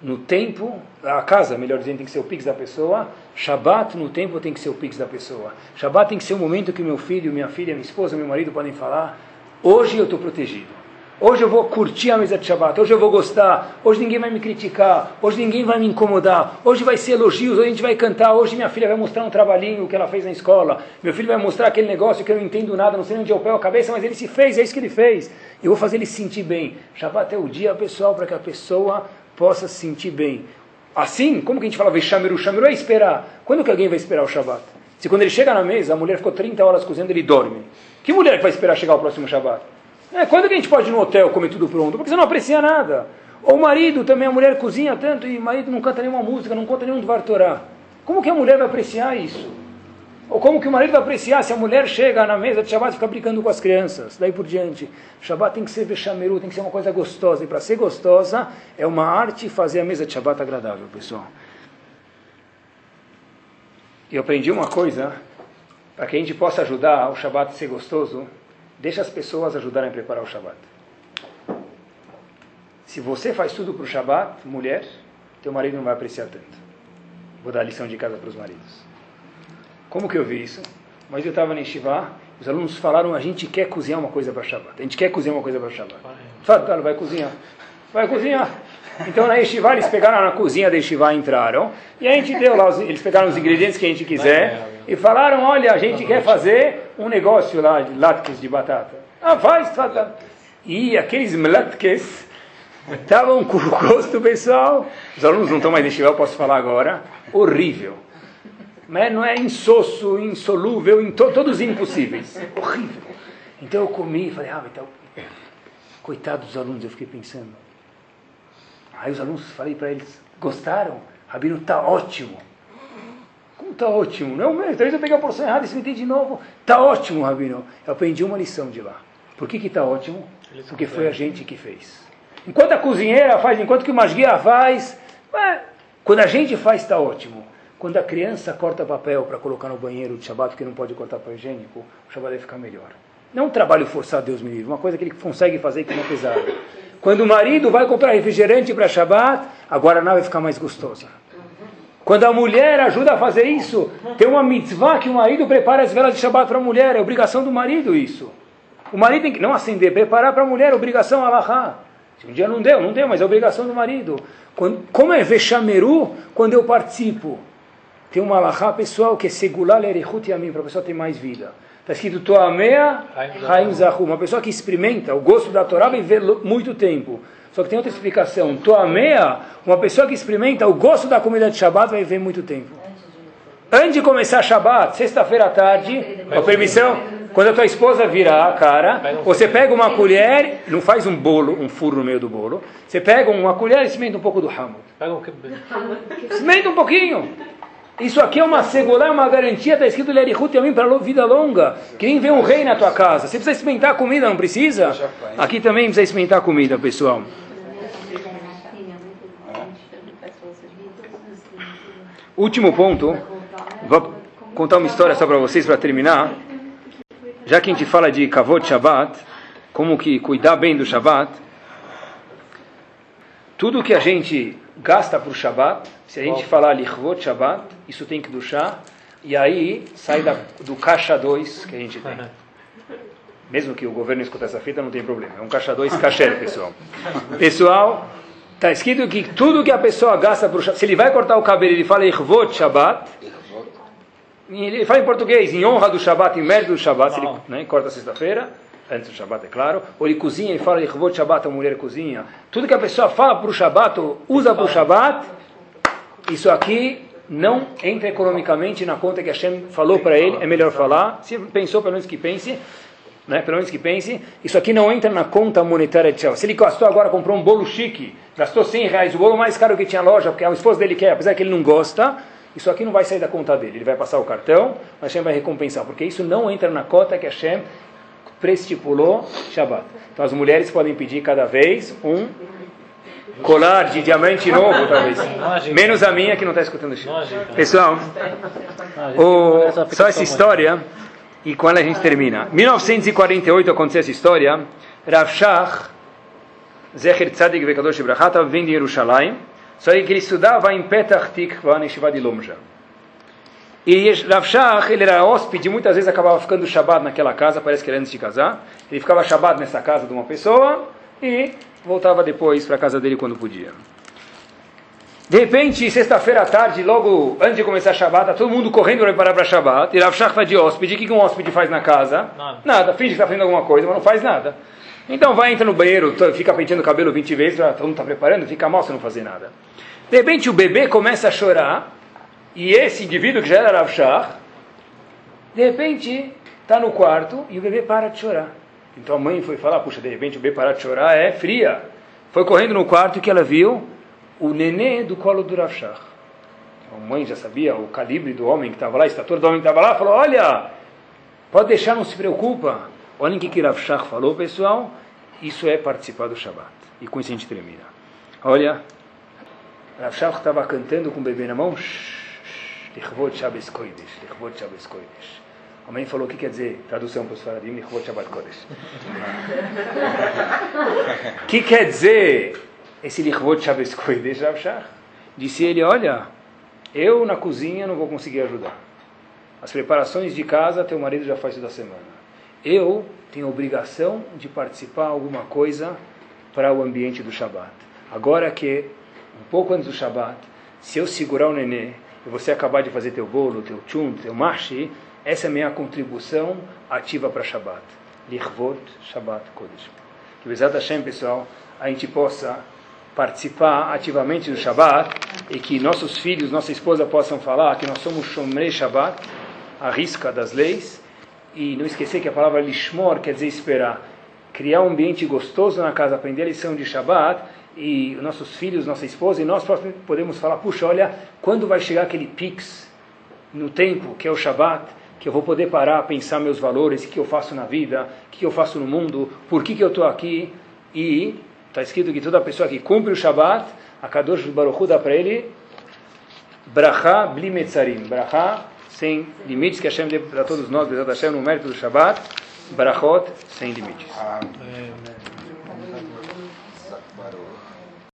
A: no tempo, a casa, melhor dizendo, tem que ser o pix da pessoa. Shabat no tempo tem que ser o pix da pessoa. Shabat tem que ser o momento que meu filho, minha filha, minha esposa, meu marido podem falar: hoje eu estou protegido. Hoje eu vou curtir a mesa de Shabbat. Hoje eu vou gostar. Hoje ninguém vai me criticar. Hoje ninguém vai me incomodar. Hoje vai ser elogios. Hoje a gente vai cantar. Hoje minha filha vai mostrar um trabalhinho que ela fez na escola. Meu filho vai mostrar aquele negócio que eu não entendo nada, não sei onde é o pé ou a cabeça, mas ele se fez. É isso que ele fez. Eu vou fazer ele se sentir bem. Shabbat é o dia, pessoal, para que a pessoa possa se sentir bem. Assim, como que a gente fala Veshamiru? Shamiru é esperar. Quando que alguém vai esperar o Shabat? Se quando ele chega na mesa, a mulher ficou 30 horas cozinhando, ele dorme. Que mulher que vai esperar chegar o próximo Shabat? É, quando que a gente pode ir no hotel comer tudo pronto? Porque você não aprecia nada. Ou o marido também, a mulher cozinha tanto e o marido não canta nenhuma música, não conta nenhum Dvar Torah. Como que a mulher vai apreciar isso? Ou como que o marido vai apreciar se a mulher chega na mesa de Shabbat e fica brincando com as crianças? Daí por diante. Shabbat tem que ser bechameru, tem que ser uma coisa gostosa. E para ser gostosa, é uma arte fazer a mesa de Shabbat agradável, pessoal. E eu aprendi uma coisa, para que a gente possa ajudar o Shabbat a ser gostoso, deixa as pessoas ajudarem a preparar o Shabbat. Se você faz tudo para o Shabbat, mulher, teu marido não vai apreciar tanto. Vou dar lição de casa para os maridos. Como que eu vi isso? Mas eu estava em Shivá, os alunos falaram, a gente quer cozinhar uma coisa para Shabbat. A gente quer cozinhar uma coisa para Shabbat. Fala, cara, vai cozinhar. Vai cozinhar. Então na Yeshiva eles pegaram na cozinha da Yeshiva entraram e a gente deu lá, os, eles pegaram os ingredientes que a gente quiser e falaram, olha, a gente quer fazer um negócio lá de latkes de batata. Ah, faz, faz. E aqueles latkes estavam com o gosto pessoal. Os alunos não estão mais Yeshiva, eu posso falar agora. Horrível mas não é insosso, insolúvel, em to, todos impossíveis. Horrível. Então eu comi e falei, ah, então, coitado dos alunos, eu fiquei pensando. Aí os alunos, falei para eles, gostaram? Rabino, está ótimo. Como está ótimo? Não, mesmo, talvez eu peguei a porção errada e se de novo. Está ótimo, Rabino. Eu aprendi uma lição de lá. Por que está ótimo? Porque foi a gente que fez. Enquanto a cozinheira faz, enquanto que o masguia faz, quando a gente faz, está ótimo. Quando a criança corta papel para colocar no banheiro de Shabbat, porque não pode cortar papel higiênico, o Shabbat vai ficar melhor. Não é um trabalho forçado, Deus me livre, uma coisa que ele consegue fazer que não é pesado. Quando o marido vai comprar refrigerante para Shabbat, a Guaraná vai ficar mais gostosa. Quando a mulher ajuda a fazer isso, tem uma mitzvah que o marido prepara as velas de Shabbat para a mulher, é obrigação do marido isso. O marido tem que não acender, preparar para a mulher, obrigação alahá. Se um dia não deu, não deu, mas é obrigação do marido. Quando, como é vechameru quando eu participo? Tem uma alahá pessoal que é segular lerechut yamim, para a pessoa ter mais vida. Está escrito Toamea Haim Zahu, uma pessoa que experimenta o gosto da Torá vai ver muito tempo. Só que tem outra explicação. Toamea, uma pessoa que experimenta o gosto da comida de Shabbat vai ver muito tempo. Antes de começar Shabbat, sexta-feira à tarde, com a permissão, quando a tua esposa virar a cara, você pega uma colher, não faz um bolo, um furo no meio do bolo, você pega uma colher e experimenta um pouco do Hamud. Experimenta um pouquinho. Isso aqui é uma segulá, é uma garantia, está escrito Lerihut Yamim para vida longa. Que nem vê um rei na tua casa. Você precisa experimentar a comida, não precisa? Aqui também precisa experimentar a comida, pessoal. Último ponto, vou contar uma história só para vocês para terminar. Já que a gente fala de Kavod Shabbat, como que cuidar bem do Shabbat, tudo que a gente gasta para o Shabbat, se a gente falar Lichvot Shabbat, isso tem que duchar, e aí sai da, do caixa 2 que a gente tem. Mesmo que o governo escute essa fita, não tem problema. É um caixa 2 kasher, pessoal. Pessoal, Está escrito que tudo que a pessoa gasta para o Shabbat, se ele vai cortar o cabelo, ele fala Irvot Shabbat. Ele fala em português, em honra do Shabbat, em mérito do Shabbat, se ele né, corta sexta-feira, antes do Shabbat, é claro. Ou ele cozinha e fala Irvot Shabbat, a mulher cozinha. Tudo que a pessoa fala para o Shabbat, usa para o Shabbat, isso aqui não entra economicamente na conta que Hashem falou para ele, é melhor falar. Se pensou, pelo menos que pense, né? pelo menos que pense, isso aqui não entra na conta monetária de Shabbat. Se ele gastou agora, comprou um bolo chique, gastou 100 reais, o bolo mais caro que tinha na loja, porque a esposa dele quer, apesar que ele não gosta, isso aqui não vai sair da conta dele. Ele vai passar o cartão, mas Hashem vai recompensar, porque isso não entra na cota que Hashem prestipulou Shabbat. Então as mulheres podem pedir cada vez um colar de diamante novo, talvez. Menos a minha que não está escutando o Pessoal, o, só essa história e com ela a gente termina. 1948 aconteceu essa história. Rav Shach, Zecher Tzadik Vekadosh Ibrahá, estava vivendo em Jerusalém, só que ele estudava em Petach Tikva, na Yeshiva de Lomja. E Rav Shach, ele era hóspede, muitas vezes acabava ficando Shabbat naquela casa, parece que era antes de casar. Ele ficava Shabbat nessa casa de uma pessoa e voltava depois para a casa dele quando podia. De repente, sexta-feira à tarde, logo antes de começar a Shabbat, tá todo mundo correndo para preparar para Shabbat. E Rav Shach vai de hóspede. O que um hóspede faz na casa? Nada. nada. Finge que está fazendo alguma coisa, mas não faz nada. Então vai, entra no banheiro, fica penteando o cabelo 20 vezes, todo mundo está preparando, fica mal se não fazer nada. De repente o bebê começa a chorar, e esse indivíduo que já era Rav Shach, de repente está no quarto e o bebê para de chorar. Então a mãe foi falar, puxa, de repente o bebê parar de chorar é fria. Foi correndo no quarto que ela viu o nenê do colo do Rav Shach. A mãe já sabia o calibre do homem que estava lá, a estatura do homem que estava lá, falou, olha, pode deixar, não se preocupa. Olhem o que, que Rav Shach falou, pessoal. Isso é participar do Shabbat. E com isso a gente termina. Olha, Rav Shach estava cantando com o bebê na mão. Lichvot Shabbos Kodesh. Lichvot Shabbos Kodesh. A mãe falou o que quer dizer, tradução para os faradim, Lichvot Shabbat Kodesh. O que quer dizer esse Lichvot Shabbos Kodesh Rav Shach, disse ele, olha, eu na cozinha não vou conseguir ajudar. As preparações de casa, teu marido já faz toda semana. Eu tenho obrigação de participar alguma coisa para o ambiente do Shabat. Agora que, um pouco antes do Shabat, se eu segurar o nenê e você acabar de fazer teu bolo, teu tchum, teu mashi, essa é a minha contribuição ativa para Shabat. Lichvot Shabat Kodesh. Que Bezat Hashem, pessoal, a gente possa participar ativamente do Shabat e que nossos filhos, nossa esposa possam falar que nós somos Shomrei Shabat, a risca das leis, e não esquecer que a palavra Lishmor quer dizer esperar, criar um ambiente gostoso na casa, aprender a lição de Shabat, e nossos filhos, nossa esposa, e nós podemos falar, puxa, olha, quando vai chegar aquele pix no tempo, que é o Shabat, que eu vou poder parar, pensar meus valores, o que eu faço na vida, o que eu faço no mundo, por que, que eu estou aqui, e Está escrito que toda pessoa que cumpre o Shabat, a Kadosh Baruch Hu dá para ele Bracha bli metzarim. Bracha sem limites que Hashem dê para todos nós, Bezat Hashem, no mérito do Shabat. Brachot sem limites. Amém.